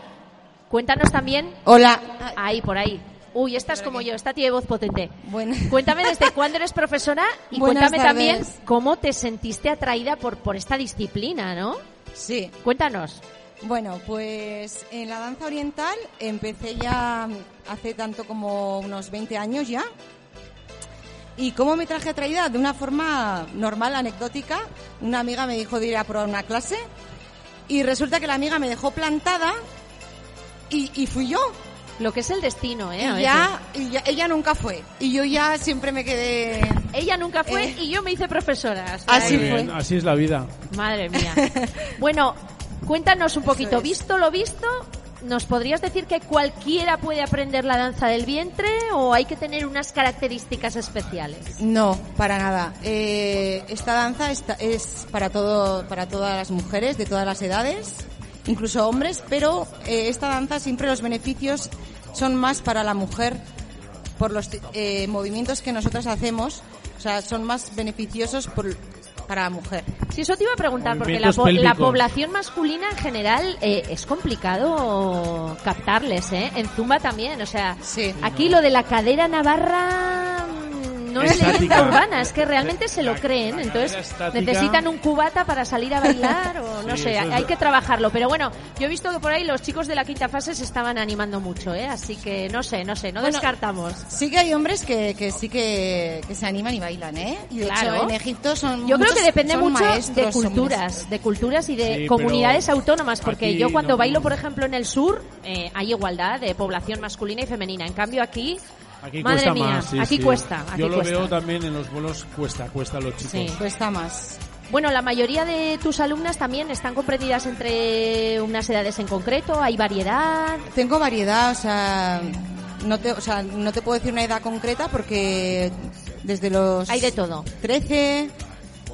cuéntanos también... Hola. Ahí, por ahí. Uy, esta es como yo, esta tiene voz potente. Bueno. Cuéntame desde <laughs> cuándo eres profesora y Buenas cuéntame también cómo te sentiste atraída por, por esta disciplina, ¿no? Sí. Cuéntanos. Bueno, pues en la danza oriental empecé ya hace tanto como unos 20 años ya. ¿Y cómo me traje atraída? De una forma normal, anecdótica. Una amiga me dijo de ir a probar una clase y resulta que la amiga me dejó plantada y, y fui yo. Lo que es el destino, ¿eh? A Y ya, y ya- ella nunca fue. Y yo ya siempre me quedé... Ella nunca fue Eh. y yo me hice profesora. O sea, Así eh, bien, así es la vida. Madre mía. <laughs> Bueno, cuéntanos un poquito. es. Visto lo visto, ¿nos podrías decir que cualquiera puede aprender la danza del vientre o hay que tener unas características especiales? No, para nada. Eh, esta danza está- es para todo, para todas las mujeres de todas las edades, incluso hombres, pero eh, esta danza siempre los beneficios son más para la mujer por los eh, movimientos que nosotras hacemos, o sea, son más beneficiosos por- para la mujer. Sí, eso te iba a preguntar, porque la, po- la población masculina en general eh, es complicado captarles, ¿eh? En Zumba también, o sea, Sí. aquí lo de la cadera navarra no es Estática. leyenda urbana, es que realmente se lo creen, entonces necesitan un cubata para salir a bailar o no Sí, sé, hay que trabajarlo, pero bueno, yo he visto que por ahí los chicos de la quinta fase se estaban animando mucho, ¿eh? Así que no sé, no sé, no Bueno, descartamos. Sí que hay hombres que, que sí que, que se animan y bailan, ¿eh? Y de Claro. hecho en Egipto son Yo creo muchos- que depende mucho de maestros, son culturas, de culturas y de Sí, comunidades autónomas, porque yo cuando no. bailo, por ejemplo, en el sur, eh, hay igualdad de población masculina y femenina. En cambio aquí, Aquí madre cuesta mía, más. sí, aquí sí. cuesta, aquí Yo lo cuesta. veo también en los vuelos, cuesta, cuesta a los chicos. Sí. Cuesta más. Bueno, la mayoría de tus alumnas también están comprendidas entre unas edades en concreto, hay variedad. Tengo variedad, o sea, no te, o sea, no te puedo decir una edad concreta porque desde los Hay de todo. 13,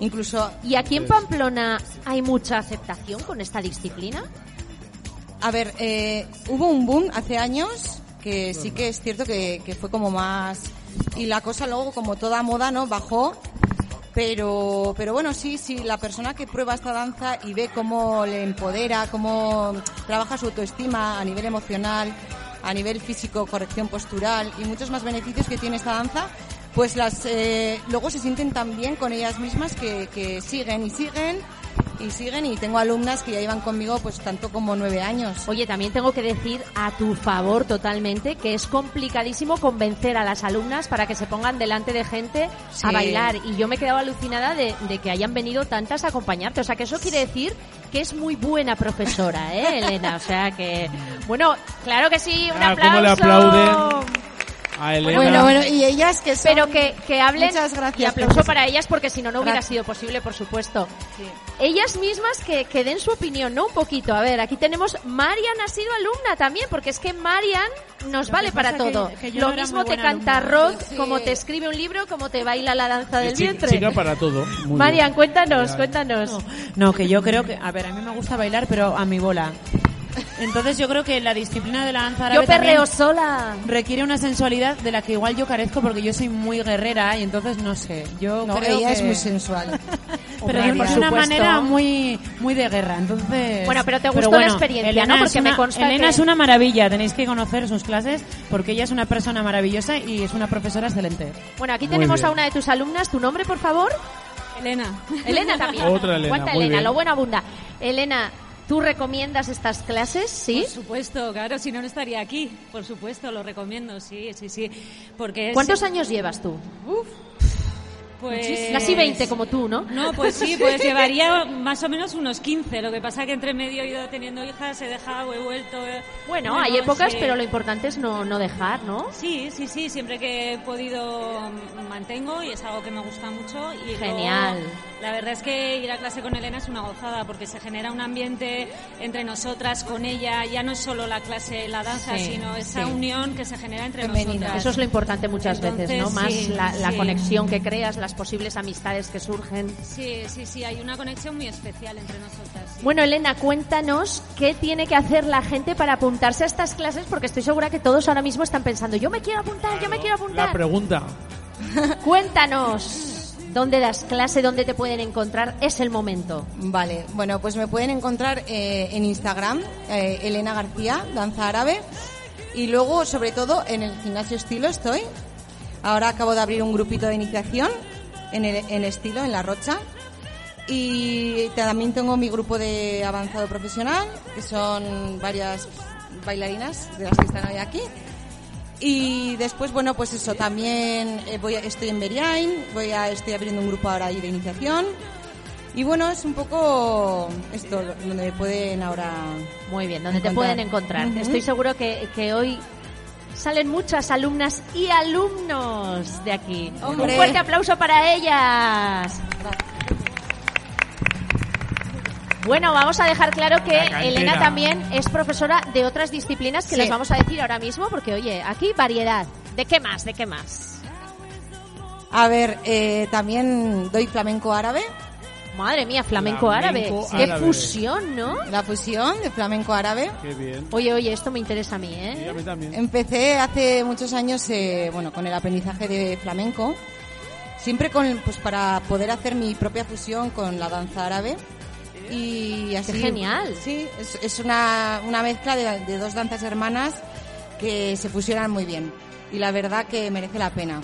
incluso, ¿Y aquí en Pamplona hay mucha aceptación con esta disciplina? a ver, eh, hubo un boom hace años que sí que es cierto que, que fue como más y la cosa luego como toda moda no bajó Pero, pero bueno, sí, sí, la persona que prueba esta danza y ve cómo le empodera, cómo trabaja su autoestima a nivel emocional, a nivel físico, corrección postural y muchos más beneficios que tiene esta danza, pues las eh, luego se sienten tan bien con ellas mismas que, que siguen y siguen y siguen y tengo alumnas que ya llevan conmigo pues tanto como nueve años. Oye, también tengo que decir a tu favor totalmente que es complicadísimo convencer a las alumnas para que se pongan delante de gente a bailar. Y yo me he quedado alucinada de, de que hayan venido tantas a acompañarte. O sea, que eso quiere decir que es muy buena profesora, ¿eh, Elena? O sea que... Bueno, claro que sí, un Ah, aplauso. cómo le aplauden a Elena. Bueno, bueno, y ellas que son... Pero que, que hablen Muchas gracias, y aplauso para ellas porque si no, no hubiera Gracias. sido posible, por supuesto. Ellas mismas que, que den su opinión, ¿no? Un poquito. A ver, aquí tenemos... Marian ha sido alumna también, porque es que Marian nos Lo vale para que- todo. que Lo no mismo te canta alumna. rock, Sí. como te escribe un libro, como te baila la danza del vientre. Chica para todo. <laughs> Muy Marian, bien. cuéntanos, cuéntanos. No, que yo creo que, a ver, a mí me gusta bailar, pero a mi bola. Entonces yo creo que la disciplina de la danza árabe Yo perreo sola. requiere una sensualidad de la que igual yo carezco porque yo soy muy guerrera y entonces no sé. Yo No, creo ella que... es muy sensual. <laughs> pero de una manera muy muy de guerra, entonces. Bueno, pero te gustó la experiencia, Elena ¿no? Porque me consta Elena que- es una maravilla, tenéis que conocer sus clases porque ella es una persona maravillosa y es una profesora excelente. Bueno, aquí Muy tenemos bien. a una de tus alumnas. ¿Tu nombre, por favor? Elena. Elena también. Otra Elena, Cuenta muy Elena, bien. lo bueno abunda. Elena, ¿tú recomiendas estas clases? ¿Sí? Por supuesto, claro, si no, no estaría aquí. Por supuesto, lo recomiendo, sí, sí, sí. Porque es- ¿Cuántos años llevas tú? Pues... Casi 20 como tú, ¿no? No, pues sí, pues <laughs> llevaría más o menos unos 15. Lo que pasa que entre medio he ido teniendo hijas, he dejado, he vuelto. eh, Bueno, hay épocas, sí. pero lo importante es no, no dejar, ¿no? Sí, sí, sí, siempre que he podido mantengo y es algo que me gusta mucho. Y luego, Genial. la verdad es que ir a clase con Elena es una gozada porque se genera un ambiente entre nosotras, con ella. Ya no es solo la clase, la danza, Sí, sino esa sí. unión que se genera entre Femenina. nosotras. Eso es lo importante muchas veces, ¿no? Más la, la conexión que creas, las posibles amistades que surgen. Sí, sí, sí, hay una conexión muy especial entre nosotras. sí. Bueno, Elena, cuéntanos qué tiene que hacer la gente para apuntarse a estas clases, porque estoy segura que todos ahora mismo están pensando, yo me quiero apuntar, yo me quiero La apuntar. pregunta. <laughs> Cuéntanos, ¿dónde das clase? ¿Dónde te pueden encontrar? Es el momento. Vale, bueno, pues me pueden encontrar eh, en Instagram, eh, Elena García, danza árabe, y luego, sobre todo, en el gimnasio estilo estoy. Ahora acabo de abrir un grupito de iniciación en, el, en estilo, en La Rocha. Y también tengo mi grupo de avanzado profesional, que son varias bailarinas de las que están hoy aquí. Y después, bueno, pues eso, también eh, voy a- estoy en Beriain, voy a, estoy abriendo un grupo ahora ahí de iniciación. Y bueno, es un poco esto, donde me pueden ahora... Muy bien, donde te Encontrar. pueden encontrar. Ujú. Estoy seguro que, que hoy salen muchas alumnas y alumnos de aquí. Hombre. Un fuerte aplauso para ellas. Bueno, vamos a dejar claro que. Elena también es profesora de otras disciplinas que Sí. les vamos a decir ahora mismo, porque oye, aquí variedad. ¿De qué más? ¿De qué más? A ver, eh, también doy flamenco árabe, Madre mía, flamenco, árabe. Flamenco Qué árabe. fusión, ¿no? la fusión de flamenco árabe. Qué bien. Oye, oye, esto me interesa a mí, ¿eh? a mí también. Empecé hace muchos años, eh, bueno, con el aprendizaje de flamenco, siempre con, pues para poder hacer mi propia fusión con la danza árabe. Y así. Qué genial. Sí, es, es una, una mezcla de, de dos danzas hermanas que se fusionan muy bien. Y la verdad que merece la pena.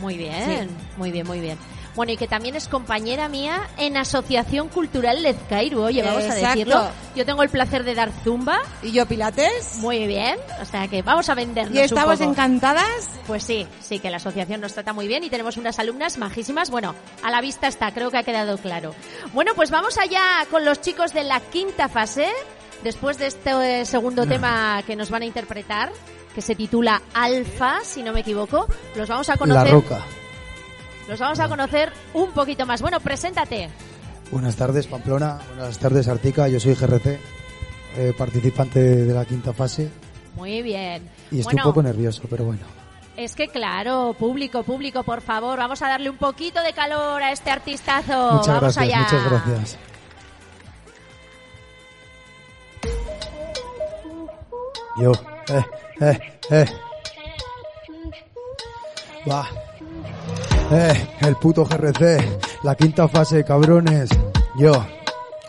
Muy bien, muy bien, muy bien. Bueno, y que también es compañera mía en Asociación Cultural Lezcairu. Oye, vamos a Exacto. decirlo. Yo tengo el placer de dar zumba. ¿Y yo pilates? Muy bien. O sea que vamos a vendernos Y estamos un poco. encantadas. Pues sí, sí, que la asociación nos trata muy bien y tenemos unas alumnas majísimas. Bueno, a la vista está, creo que ha quedado claro. Bueno, pues vamos allá con los chicos de la quinta fase. Después de este eh, segundo tema que nos van a interpretar, que se titula Alfa, si no me equivoco, los vamos a La conocer. Roca. Los vamos a conocer un poquito más. Bueno, preséntate. Buenas tardes, Pamplona. Buenas tardes, Artica. Yo soy GRC, eh, participante de la quinta fase. Muy bien. Y estoy bueno, un poco nervioso, pero bueno. es que claro, público, público, por favor, vamos a darle un poquito de calor a este artistazo. muchas vamos gracias, allá. muchas gracias. Yo, eh, eh, eh. Va. Eh, el puto GRC, la quinta fase, cabrones. Yo,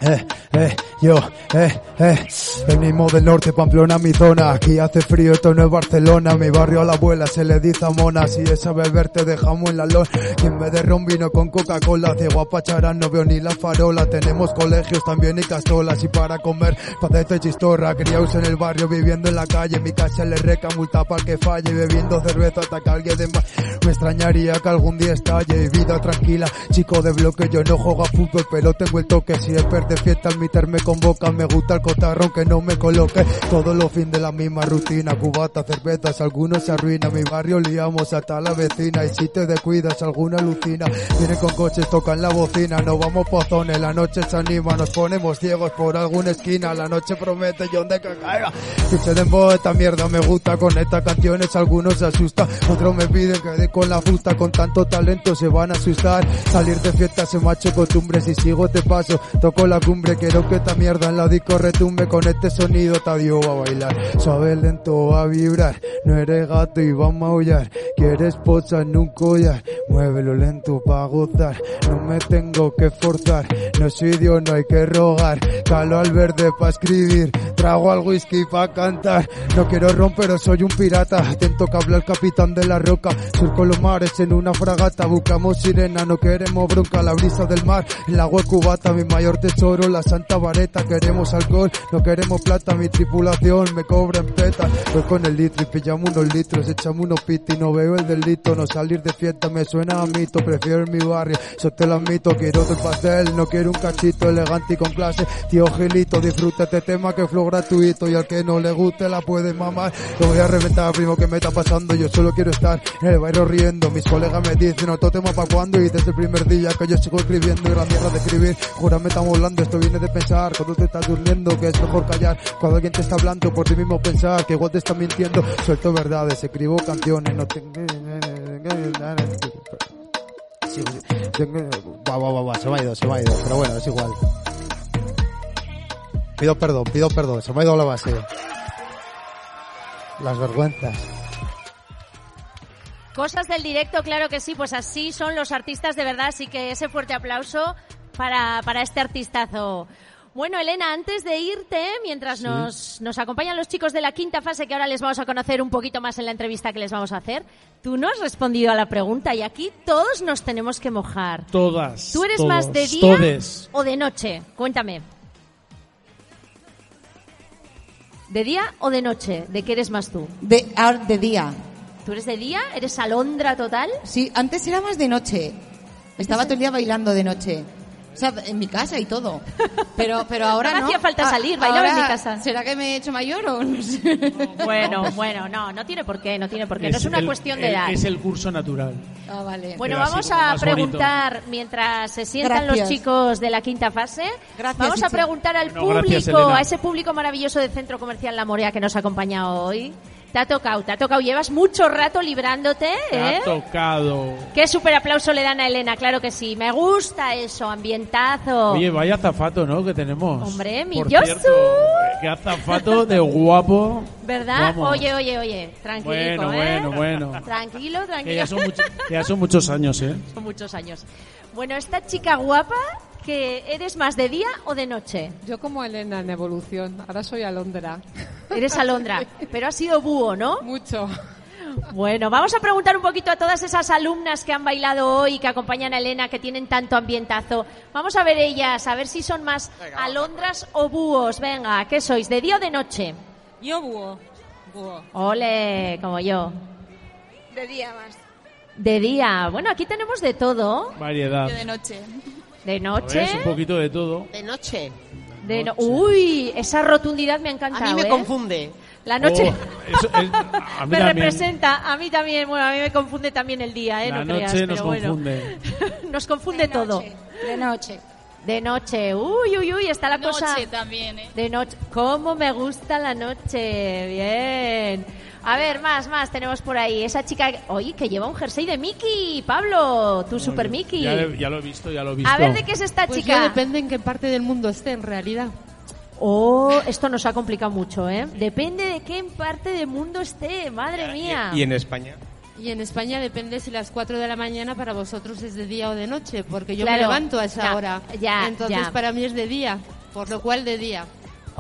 eh, eh, yo, eh, eh. Venimos del norte, Pamplona, mi zona. Aquí hace frío, esto no es Barcelona. Mi barrio a la abuela se le dice a mona. Si es a beber, te dejamos en la lona. Quien me de ron vino con Coca-Cola. Ciego a pacharán, no veo ni la farola. Tenemos colegios también y castolas. Y para comer, padece chistorra. Criados en el barrio, viviendo en la calle. Mi casa le reca, multa para que falle. Bebiendo cerveza hasta que alguien de más. Me extrañaría que algún día estalle. Vida tranquila, chico de bloque. Yo no juego a fútbol, pero tengo el toque. Si es de fiesta, al meter me convoca. Me gusta el cotarrón que no me coloque. Todos los fines de la misma rutina. Cubata, cervezas, algunos se arruinan. Mi barrio liamos hasta la vecina. Y si te descuidas, alguna alucina. Vienen con coches, tocan la bocina. No vamos pozones, la noche se anima. Nos ponemos ciegos por alguna esquina. La noche promete y donde que caiga. Escuche de esta mierda me gusta. Con estas canciones algunos se asustan. Otros me piden que dé con la fusta. Con tanto talento se van a asustar. Salir de fiesta se hecho costumbre. Si sigo te paso, toco la cumbre. Quiero que esta mierda en la disco retumbe. Con sonido te adiós a bailar. Suave, lento a vibrar. No eres gato y vamos a maullar. Quieres posa en un collar. Muévelo lento pa' gozar. No me tengo que forzar. No soy Dios, no hay que rogar. Calo al verde pa' escribir. Trago al whisky pa' cantar. No quiero romper, soy un pirata. Atento que habla el capitán de la roca. Surco los mares en una fragata. Buscamos sirena, no queremos bronca. La brisa del mar, el agua cubata. Mi mayor tesoro, la santa vareta. Queremos alcohol, no queremos plata. Mi tripulación me cobra en peta. Voy con el litro y pillamos unos litros. Echamos unos piti, no veo el delito. No salir de fiesta me suena a mito. Prefiero en mi barrio, eso te lo admito. Quiero del pastel, no quiero un cachito elegante y con clase. Tío Gilito, disfruta este tema que es flow gratuito. Y al que no le guste la puede mamar. Lo voy a reventar, primo, que me está pasando? Yo solo quiero estar en el barrio riendo. Mis colegas me dicen, otro tema pa' cuando. Y desde el primer día que yo sigo escribiendo y la mierda de escribir. Jura, me estamos hablando, esto viene de pensar. Cuando te estás durmiendo, que es mejor. Cuando alguien te está hablando, por ti mismo pensar. Que igual te está mintiendo. Suelto verdades, escribo canciones, no tengo... Sí, Va, va, va, va, se me ha ido, se me ha ido, pero bueno, es igual. Pido perdón, pido perdón, se me ha ido la base. Las vergüenzas. Cosas del directo, claro que sí, pues así son los artistas de verdad, así que ese fuerte aplauso para, para este artistazo. Bueno, Elena, antes de irte, mientras nos, nos acompañan los chicos de la quinta fase, que ahora les vamos a conocer un poquito más en la entrevista que les vamos a hacer, tú no has respondido a la pregunta y aquí todos nos tenemos que mojar. Todas. ¿Tú eres todos, más de día todes. o de noche? Cuéntame. ¿De día o de noche? ¿De qué eres más tú? De, ahora, de día. ¿Tú eres de día? ¿Eres alondra total? Sí, antes era más de noche. Estaba todo el día bailando de noche. O sea, en mi casa y todo. Pero, pero <laughs> ahora No no. hacía falta Ah, salir, bailaba en ahora, mi casa. ¿Será que me he hecho mayor o no sé? Bueno, <laughs> bueno, no, no tiene por qué, no tiene por qué. no es una el- cuestión de el- edad. Es el curso natural. Ah, vale. Bueno, Pero vamos a más bonito. preguntar mientras se sientan Gracias. los chicos de la quinta fase. Gracias, vamos a preguntar al No, gracias, público, Elena. a ese público maravilloso del Centro Comercial La Morea que nos ha acompañado hoy. Te ha tocado, te ha tocado. Llevas mucho rato librándote, Te ¿eh? ha tocado. Qué súper aplauso le dan a Elena, claro que sí. Me gusta eso, ambientazo. Oye, vaya azafato, ¿no? Que tenemos. Hombre, mi Por Yosu. cierto, qué azafato de guapo. ¿Verdad? Vamos. Oye, oye, oye, tranquilito, Bueno, ¿eh? bueno, bueno. Tranquilo, Que tranquilo. ya, son mucho- que ya son muchos años, ¿eh? Son muchos años. Bueno, esta chica guapa, que ¿eres más de día o de noche? Yo como Elena en evolución, ahora soy alondra. Eres alondra, <laughs> pero has sido búho, ¿no? Mucho. Bueno, vamos a preguntar un poquito a todas esas alumnas que han bailado hoy, que acompañan a Elena, que tienen tanto ambientazo. Vamos a ver ellas, a ver si son más alondras o búhos. Venga, ¿qué sois? ¿De día o de noche? Yo búho. Búho. Ole, como yo. De día más. De día. Bueno, aquí tenemos de todo. Variedad. Yo de noche. De noche. ¿Ves? Un poquito de todo. De noche. De no- Uy, esa rotundidad me ha encantado. A mí me ¿eh? confunde. La noche Oh, eso es- <laughs> a mí me también. representa, a mí también, bueno, a mí me confunde también el día, ¿eh? La no creas, noche nos pero bueno. confunde. <laughs> nos confunde todo. De noche. De noche, uy, uy, uy, está la Noche cosa. también, ¿eh? De noche, ¿cómo me gusta la noche? Bien. A ver, más, más tenemos por ahí. Esa chica, oye, que lleva un jersey de Mickey, Pablo, tu super Mickey. Ya, lo he visto, ya lo he visto. A ver de qué es esta Pues chica. yo depende en qué parte del mundo esté en realidad. Oh, esto nos ha complicado mucho, ¿eh? Depende de qué parte del mundo esté, madre mía. ¿Y en España? Y en España depende si las 4 de la mañana para vosotros es de día o de noche, porque yo Claro. me levanto a esa Ya, hora. ya, Entonces ya. para mí es de día, por lo cual de día.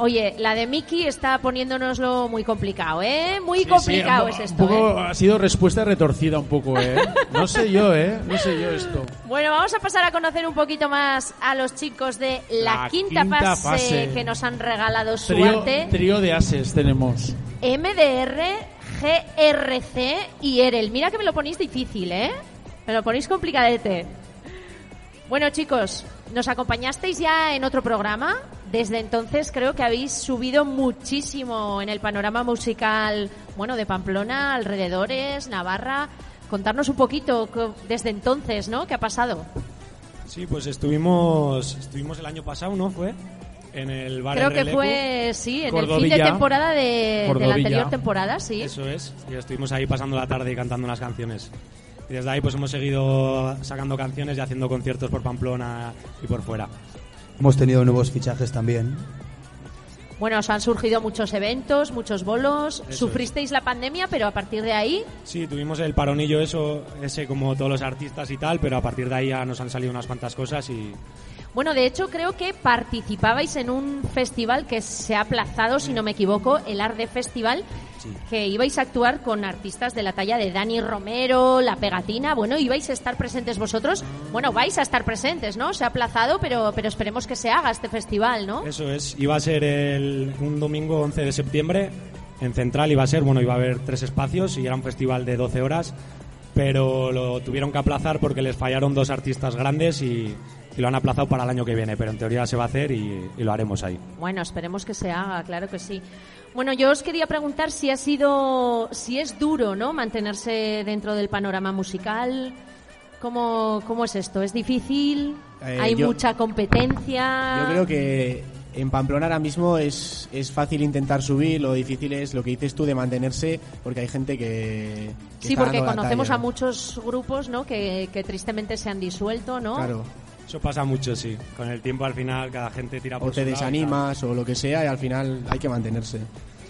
Oye, la de Miki está poniéndonoslo muy complicado, ¿eh? Muy Sí, complicado sí, es un esto, poco- ¿eh? Ha sido respuesta retorcida un poco, ¿eh? No sé yo, ¿eh? No sé yo esto. Bueno, vamos a pasar a conocer un poquito más a los chicos de la, La quinta, quinta fase, fase. que nos han regalado su Trío, arte. trío de ases tenemos. MDR, GRC y EREL. Mira que me lo ponéis difícil, ¿eh? Me lo ponéis complicadete. Bueno, chicos, nos acompañasteis ya en otro programa. Desde entonces creo que habéis subido muchísimo en el panorama musical, bueno, de Pamplona, alrededores, Navarra. Contarnos un poquito desde entonces, ¿no? ¿Qué ha pasado? Sí, pues estuvimos, estuvimos el año pasado, ¿no? Fue en el bar Creo El que Relevo. fue, sí, en el fin de temporada de, de la anterior temporada, sí. Eso es, y estuvimos ahí pasando la tarde y cantando unas canciones. Y desde ahí pues hemos seguido sacando canciones y haciendo conciertos por Pamplona y por fuera. Hemos tenido nuevos fichajes también. Bueno, os han surgido muchos eventos, muchos bolos. Eso Sufristeis la pandemia, pero a partir de ahí, Sí, tuvimos el paronillo eso, ese como todos los artistas y tal, pero a partir de ahí ya nos han salido unas cuantas cosas y bueno, de hecho creo que participabais en un festival que se ha aplazado, si no me equivoco, el Arde Festival, que ibais a actuar con artistas de la talla de Dani Romero, La Pegatina. Bueno, ibais a estar presentes vosotros. Bueno, vais a estar presentes, ¿no? Se ha aplazado, pero, pero esperemos que se haga este festival, ¿no? Eso es, iba a ser el, un domingo 11 de septiembre, en Central iba a ser, bueno, iba a haber tres espacios y era un festival de 12 horas, pero lo tuvieron que aplazar porque les fallaron dos artistas grandes y, y lo han aplazado para el año que viene, pero en teoría se va a hacer y, y lo haremos ahí. Bueno, esperemos que se haga, claro que sí. Bueno, yo os quería preguntar si ha sido, si es duro, ¿no? Mantenerse dentro del panorama musical. ¿Cómo, cómo es esto? ¿Es difícil? Eh, ¿Hay yo- mucha competencia? Yo creo que en Pamplona ahora mismo es, es fácil intentar subir, lo difícil es lo que dices tú de mantenerse, porque hay gente que... que Sí, está porque conocemos a muchos grupos, ¿no? Que, que tristemente se han disuelto, ¿no? Claro. Eso pasa mucho, sí. Con el tiempo al final cada gente tira por O te su lado desanimas o lo que sea y al final hay que mantenerse.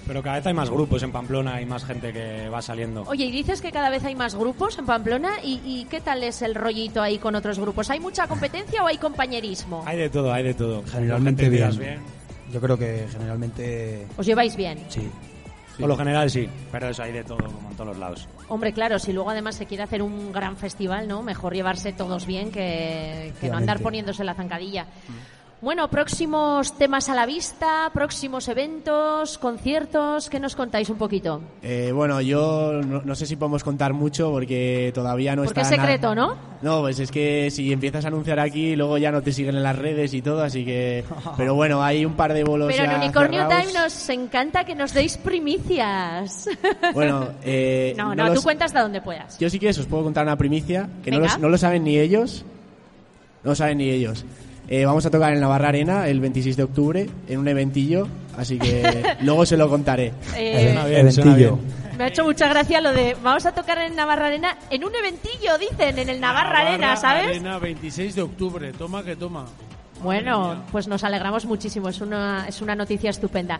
Pero cada vez hay más grupos en Pamplona, hay más gente que va saliendo. Oye, y dices que cada vez hay más grupos en Pamplona, ¿y, y qué tal es el rollito ahí con otros grupos? ¿Hay mucha competencia o hay compañerismo? Hay de todo, hay de todo. Generalmente bien. Yo creo que generalmente... ¿Os lleváis bien? Sí. Por lo general sí, pero eso hay de todo, como en todos los lados. Hombre, claro, si luego además se quiere hacer un gran festival, ¿no? Mejor llevarse todos bien que, que no andar poniéndose la zancadilla. Bueno, próximos temas a la vista, próximos eventos, conciertos, ¿qué nos contáis un poquito? Eh, bueno, yo no, no sé si podemos contar mucho porque todavía no Porque está... es nada- secreto, ¿no? No, pues es que si empiezas a anunciar aquí, luego ya no te siguen en las redes y todo, así que... <laughs> Pero bueno, hay un par de bolos Pero en Unicornio cerrados. Time nos encanta que nos deis primicias. <laughs> Bueno, eh, no, no no, tú cuentas de donde puedas. Yo sí que os puedo contar una primicia, que no, los- no lo saben ni ellos. No lo saben ni ellos. Eh, vamos a tocar en Navarra Arena el 26 de octubre, en un eventillo, así que <laughs> luego se lo contaré. Eh, Suena bien, suena bien. Me ha hecho mucha gracia lo de vamos a tocar en Navarra Arena en un eventillo, dicen, en el Navarra, Arena, ¿sabes? Arena, 26 de octubre. Toma que toma. Bueno, pues nos alegramos muchísimo, es una, es una noticia estupenda.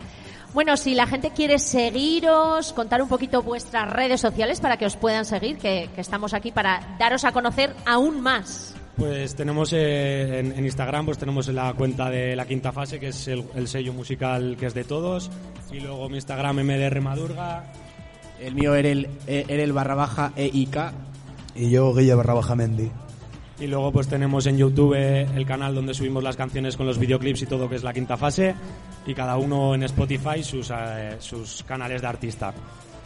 Bueno, si la gente quiere seguiros, contar un poquito vuestras redes sociales para que os puedan seguir, que, que estamos aquí para daros a conocer aún más. Pues tenemos eh, en, en Instagram, pues tenemos la cuenta de la quinta fase, que es el, el sello musical que es de todos. Y luego mi Instagram MDR Madurga. El mío era el, era el barra baja EIK. Y yo, Guille barra baja Mendy. Y luego pues tenemos en YouTube eh, el canal donde subimos las canciones con los videoclips y todo, que es la quinta fase. Y cada uno en Spotify sus, eh, sus canales de artista.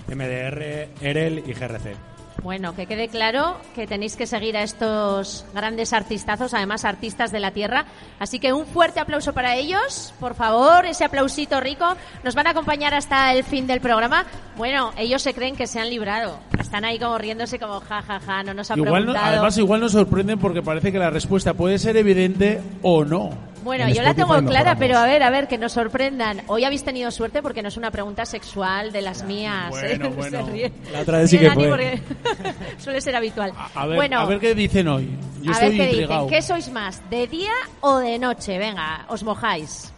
MDR, Erel y GRC. Bueno, que quede claro que tenéis que seguir a estos grandes artistazos, además artistas de la tierra. Así que un fuerte aplauso para ellos, por favor, ese aplausito rico. Nos van a acompañar hasta el fin del programa. Bueno, ellos se creen que se han librado. Están ahí como riéndose como ja, ja, ja, no nos ha Igual no- además, igual nos sorprenden porque parece que la respuesta puede ser evidente o no. Bueno, En yo la tengo clara, pero a ver, a ver, que nos sorprendan. Hoy habéis tenido suerte porque no es una pregunta sexual de las mías. bueno, ¿eh? bueno. <laughs> Se ríe. La otra vez sí que fue. <laughs> suele ser habitual. A ver, bueno, a ver qué dicen hoy. Yo a estoy ver qué intrigado. dicen. ¿Qué sois más, de día o de noche? Venga, os mojáis.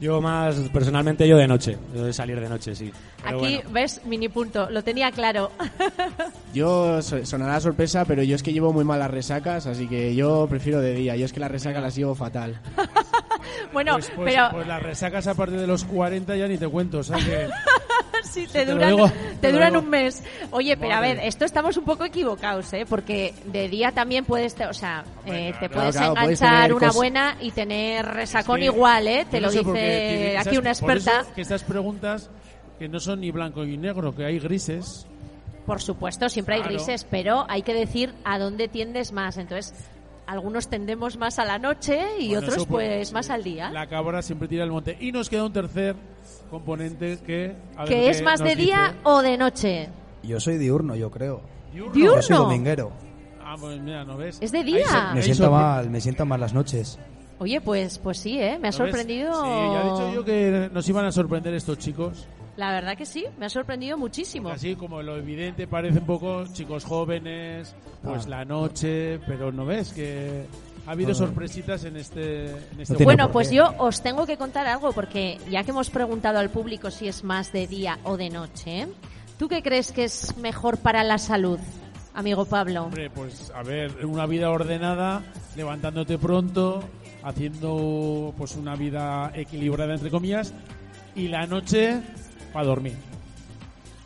Yo más, personalmente, yo de noche. Yo de salir de noche, sí. Pero Aquí, bueno. ves, mini punto. Lo tenía claro. <laughs> Yo so- sonará sorpresa, pero yo es que llevo muy mal las resacas, así que yo prefiero de día. Yo es que las resacas las llevo fatal. <laughs> bueno, Pues, pues- pero pues las resacas a partir de los 40 ya ni te cuento, o sea que... <laughs> <laughs> sí, te lo duran, te te lo duran un mes. Oye, pero a ver, esto estamos un poco equivocados, ¿eh? Porque de día también puedes, te- o sea, eh, te puedes claro, enganchar una buena y tener resacón que igual, ¿eh? Te lo no qué dice aquí una experta. que estas preguntas que no son ni blanco ni negro, que hay grises. Por supuesto, siempre hay Claro. grises, pero hay que decir a dónde tiendes más. Entonces, algunos tendemos más a la noche y Bueno, otros pues más al día. La cabra siempre tira el monte. Y nos queda un tercer componente que... a ver Que qué es más de día dice. o de noche. Yo soy diurno, yo creo. ¿Diurno? Yo soy ¿Diurno? dominguero. Ah, pues mira, ¿no ves? Es de día. se- Me sienta mal, me sientan mal las noches. Oye, pues pues sí, ¿eh? Me ha ¿no ves? sorprendido. Sí, ya he dicho yo que nos iban a sorprender estos chicos. La verdad que sí, me ha sorprendido muchísimo. Así como lo evidente parece un poco chicos jóvenes, pues Ah. la noche, pero no ves que ha habido No. sorpresitas en este, en este tiene Bueno, pues yo os tengo que contar algo porque ya que hemos preguntado al público si es más de día o de noche, ¿tú qué crees que es mejor para la salud, amigo Pablo? Hombre, pues a ver, una vida ordenada, levantándote pronto, haciendo pues una vida equilibrada entre comillas y la noche para dormir.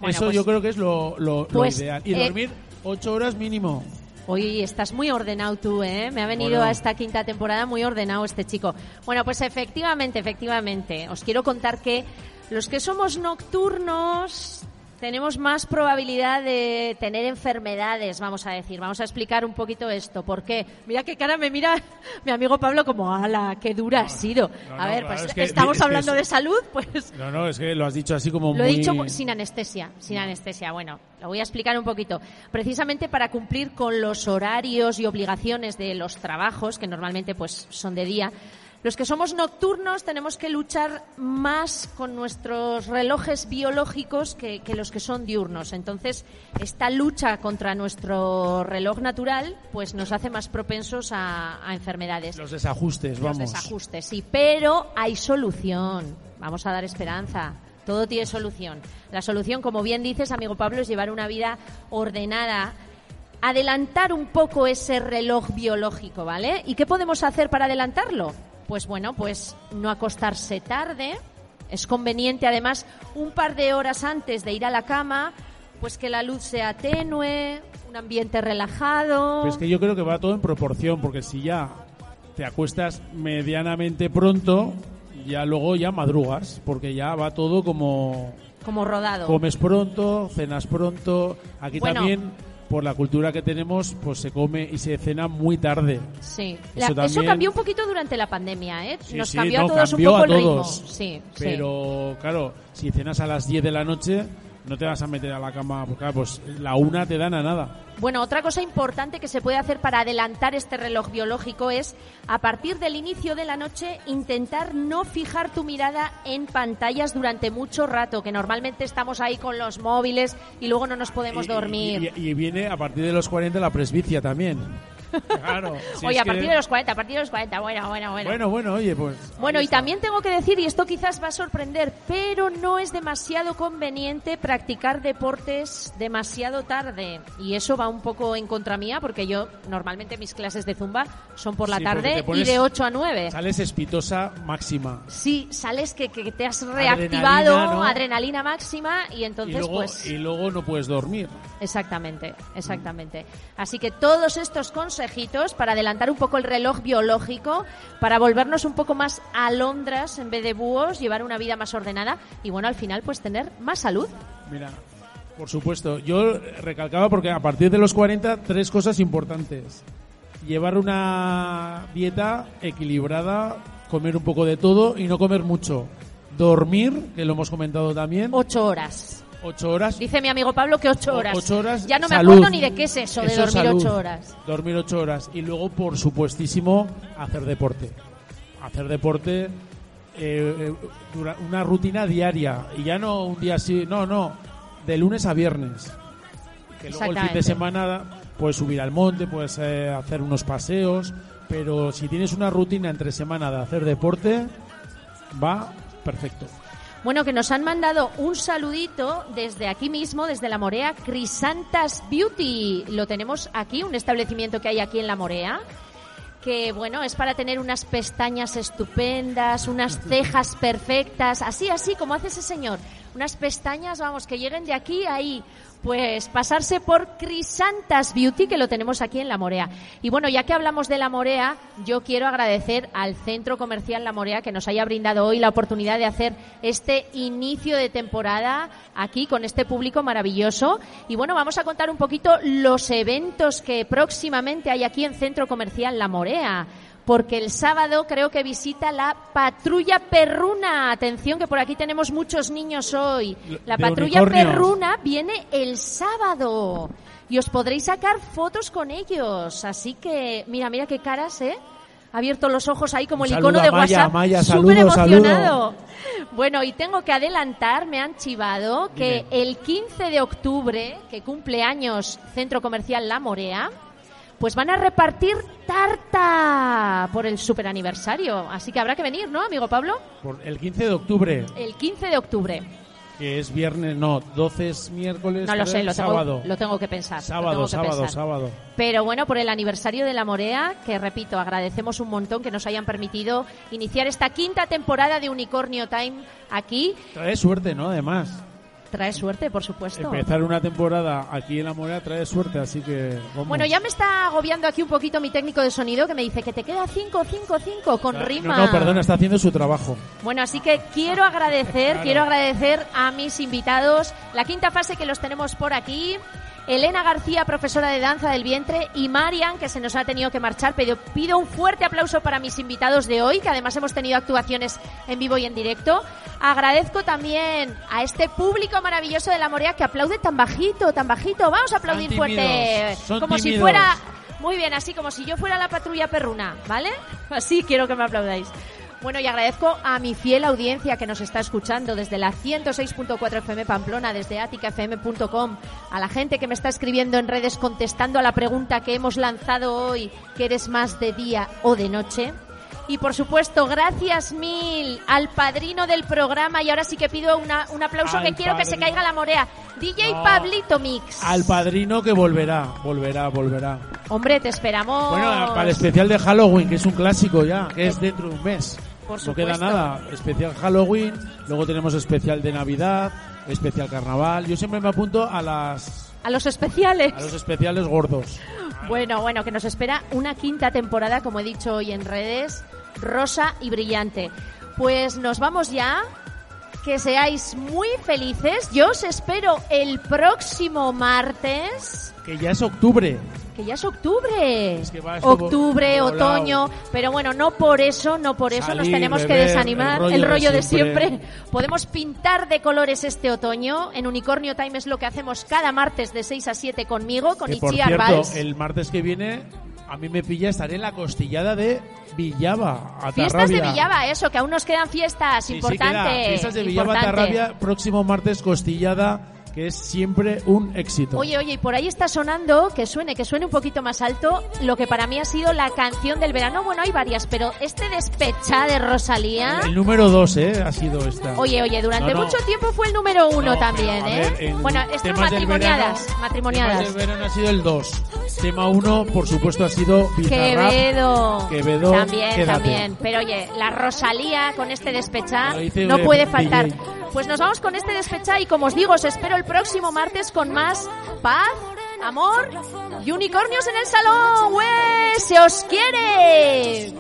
Bueno, Eso pues- yo creo que es lo, lo- lo pues, ideal. Y eh, dormir ocho horas mínimo. Oye, estás muy ordenado tú, ¿eh? Me ha venido Bueno. a esta quinta temporada muy ordenado este chico. Bueno, pues efectivamente, efectivamente. Os quiero contar que los que somos nocturnos tenemos más probabilidad de tener enfermedades, vamos a decir. Vamos a explicar un poquito esto. ¿Por qué? Mira qué cara me mira mi amigo Pablo como, ala, qué dura ha sido. no, a ver, claro, pues es que- estamos es hablando es- de salud, pues No, no, es que lo has dicho así como lo muy... he dicho sin anestesia, sin anestesia. Bueno, lo voy a explicar un poquito. Precisamente para cumplir con los horarios y obligaciones de los trabajos, que normalmente pues son de día, los que somos nocturnos tenemos que luchar más con nuestros relojes biológicos que, que los que son diurnos. Entonces, esta lucha contra nuestro reloj natural pues nos hace más propensos a, a enfermedades. Los desajustes, Los vamos. desajustes, sí, pero hay solución. Vamos a dar esperanza. Todo tiene solución. La solución, como bien dices, amigo Pablo, es llevar una vida ordenada, adelantar un poco ese reloj biológico, ¿vale? ¿Y qué podemos hacer para adelantarlo? Pues bueno, pues no acostarse tarde. Es conveniente, además, un par de horas antes de ir a la cama, pues que la luz sea tenue, un ambiente relajado. Pero es que yo creo que va todo en proporción, porque si ya te acuestas medianamente pronto, ya luego ya madrugas, porque ya va todo como como rodado. comes pronto, cenas pronto. Aquí Bueno. también, por la cultura que tenemos, pues se come y se cena muy tarde. Sí, Eso La- eso también- cambió un poquito durante la pandemia, ¿eh? Sí, Nos sí, cambió no, a todos cambió un poco a el ritmo. todos. Sí. Pero claro, si cenas a las 10 de la noche, no te vas a meter a la cama, porque pues la una te dan a nada. Bueno, otra cosa importante que se puede hacer para adelantar este reloj biológico es, a partir del inicio de la noche, intentar no fijar tu mirada en pantallas durante mucho rato, que normalmente estamos ahí con los móviles y luego no nos podemos Y- dormir. Y, y viene a partir de los 40 la presbicia también. Claro. <laughs> si Oye, a que- partir de los 40, a partir de los 40, bueno, bueno, bueno. Bueno, bueno, oye, pues. Bueno, y también tengo que decir, y esto quizás va a sorprender, pero no es demasiado conveniente practicar deportes demasiado tarde. Y eso va un poco en contra mía, porque yo normalmente mis clases de zumba son por la Sí, tarde y de 8 a 9. Sales espitosa máxima. Sí, sales que, que te has Adrenalina, reactivado, ¿no? adrenalina máxima, y entonces y, luego, pues... y luego no puedes dormir. Exactamente, exactamente. Así que todos estos consejitos para adelantar un poco el reloj biológico, para volvernos un poco más alondras en vez de búhos, llevar una vida más ordenada y bueno, al final pues tener más salud. Mira, por supuesto. Yo recalcaba porque a partir de los 40, tres cosas importantes. Llevar una dieta equilibrada, comer un poco de todo y no comer mucho. Dormir, que lo hemos comentado también. Ocho horas. Ocho horas. Dice mi amigo Pablo que ocho O- horas. ocho horas, Ya no me salud. acuerdo ni de qué es eso, de Eso dormir salud. ocho horas. Dormir ocho horas. Y luego, por supuestísimo, hacer deporte. Hacer deporte, eh, eh, una rutina diaria. Y ya no un día así, no, no. De lunes a viernes. Que luego el fin de semana puedes subir al monte, puedes eh, hacer unos paseos. Pero si tienes una rutina entre semana de hacer deporte, va perfecto. Bueno, que nos han mandado un saludito desde aquí mismo, desde La Morea, Crisantas Beauty. Lo tenemos aquí, un establecimiento que hay aquí en La Morea que bueno, es para tener unas pestañas estupendas, unas cejas perfectas, así, así como hace ese señor. Unas pestañas, vamos, que lleguen de aquí a ahí. Pues pasarse por Crisantas Beauty, que lo tenemos aquí en La Morea. Y bueno, ya que hablamos de La Morea, yo quiero agradecer al Centro Comercial La Morea que nos haya brindado hoy la oportunidad de hacer este inicio de temporada aquí con este público maravilloso. Y bueno, vamos a contar un poquito los eventos que próximamente hay aquí en Centro Comercial La Morea porque el sábado creo que visita la patrulla perruna. Atención que por aquí tenemos muchos niños hoy. La patrulla unicornios. perruna viene el sábado y os podréis sacar fotos con ellos. Así que mira, mira qué caras, ¿eh? Ha abierto los ojos ahí como el icono de Maya, WhatsApp. Maya, Súper saludo, emocionado. Bueno, y tengo que adelantar, me han chivado, que el 15 de octubre, que cumple años Centro Comercial La Morea, pues van a repartir tarta por el super aniversario. Así que habrá que venir, ¿no, amigo Pablo? Por el 15 de octubre, El 15 de octubre. que es viernes, no, 12 es miércoles. No lo sé, lo tengo, sábado. lo tengo que pensar. Sábado, tengo que sábado, pensar. sábado. Pero bueno, por el aniversario de La Morea, que repito, agradecemos un montón que nos hayan permitido iniciar esta quinta temporada de Unicornio Time aquí. Trae suerte, ¿no? Además, Trae suerte, por supuesto. empezar una temporada aquí en La Morea trae suerte, así que... vamos. Bueno, ya me está agobiando aquí un poquito mi técnico de sonido que me dice que te queda 5, 5, 5 con rima. No, no, perdona, está haciendo su trabajo. Bueno, así que quiero agradecer, quiero agradecer a mis invitados. La quinta fase que los tenemos por aquí. Elena García, profesora de danza del vientre, y Marian, que se nos ha tenido que marchar. Pido, pido un fuerte aplauso para mis invitados de hoy, que además hemos tenido actuaciones en vivo y en directo. Agradezco también a este público maravilloso de la Morea que aplaude tan bajito, tan bajito. Vamos a aplaudir Son fuerte, tímidos, como si fuera muy bien, así como si yo fuera la patrulla perruna, ¿vale? <laughs> Así quiero que me aplaudáis. Bueno, y agradezco a mi fiel audiencia que nos está escuchando desde la 106.4 FM Pamplona, desde aticafm.com, a la gente que me está escribiendo en redes contestando a la pregunta que hemos lanzado hoy, que eres más de día o de noche. Y por supuesto, gracias mil al padrino del programa. Y ahora sí que pido una- un aplauso Al que quiero que se caiga la morea. DJ No. Pablito Mix. Al padrino que volverá, volverá, volverá. Hombre, te esperamos. Bueno, para el especial de Halloween, que es un clásico ya, que es dentro de un mes. Por no queda nada. Especial Halloween, luego tenemos especial de Navidad, especial Carnaval. Yo siempre me apunto a las A los especiales. a los especiales gordos. Bueno, bueno, que nos espera una quinta temporada, como he dicho hoy en redes, rosa y brillante. Pues nos vamos ya. Que seáis muy felices. Yo os espero el próximo martes, Que ya es octubre. Que ya es octubre. que va esto octubre, volado. otoño. Pero bueno, no por eso, no por eso nos tenemos que desanimar. el rollo El de rollo de siempre. siempre. Podemos pintar de colores este otoño. En Unicornio Time es lo que hacemos cada martes de 6 a 7 conmigo, con cierto, Valls. el martes que viene a mí me pilla estaré en la costillada de Villava, Fiestas de Atarrabia. Villava, eso, que aún nos quedan fiestas, Sí, sí, importante. queda. Fiestas de Villava. Atarrabia, próximo martes costillada, que es siempre un éxito. Oye, oye, y por ahí está sonando, que suene, que suene un poquito más alto, lo que para mí ha sido la canción del verano. Bueno, hay varias, pero este despecha de Rosalía. El número dos, ¿eh? Ha sido esta. Oye, oye, durante No, no. mucho tiempo fue el número uno No, también, ¿eh? bueno, del matrimoniadas, verano- matrimoniadas. Temas del verano ha sido el 2. Tema 1, por supuesto, ha sido Bizarrap. Quevedo. Quevedo, También, quédate. también. Pero oye, la Rosalía con este dice no de- puede faltar. DJ pues nos vamos con este despecha y como os digo, os espero el próximo martes con más paz, amor y unicornios en el salón. ¡Ué! ¡Se os quiere!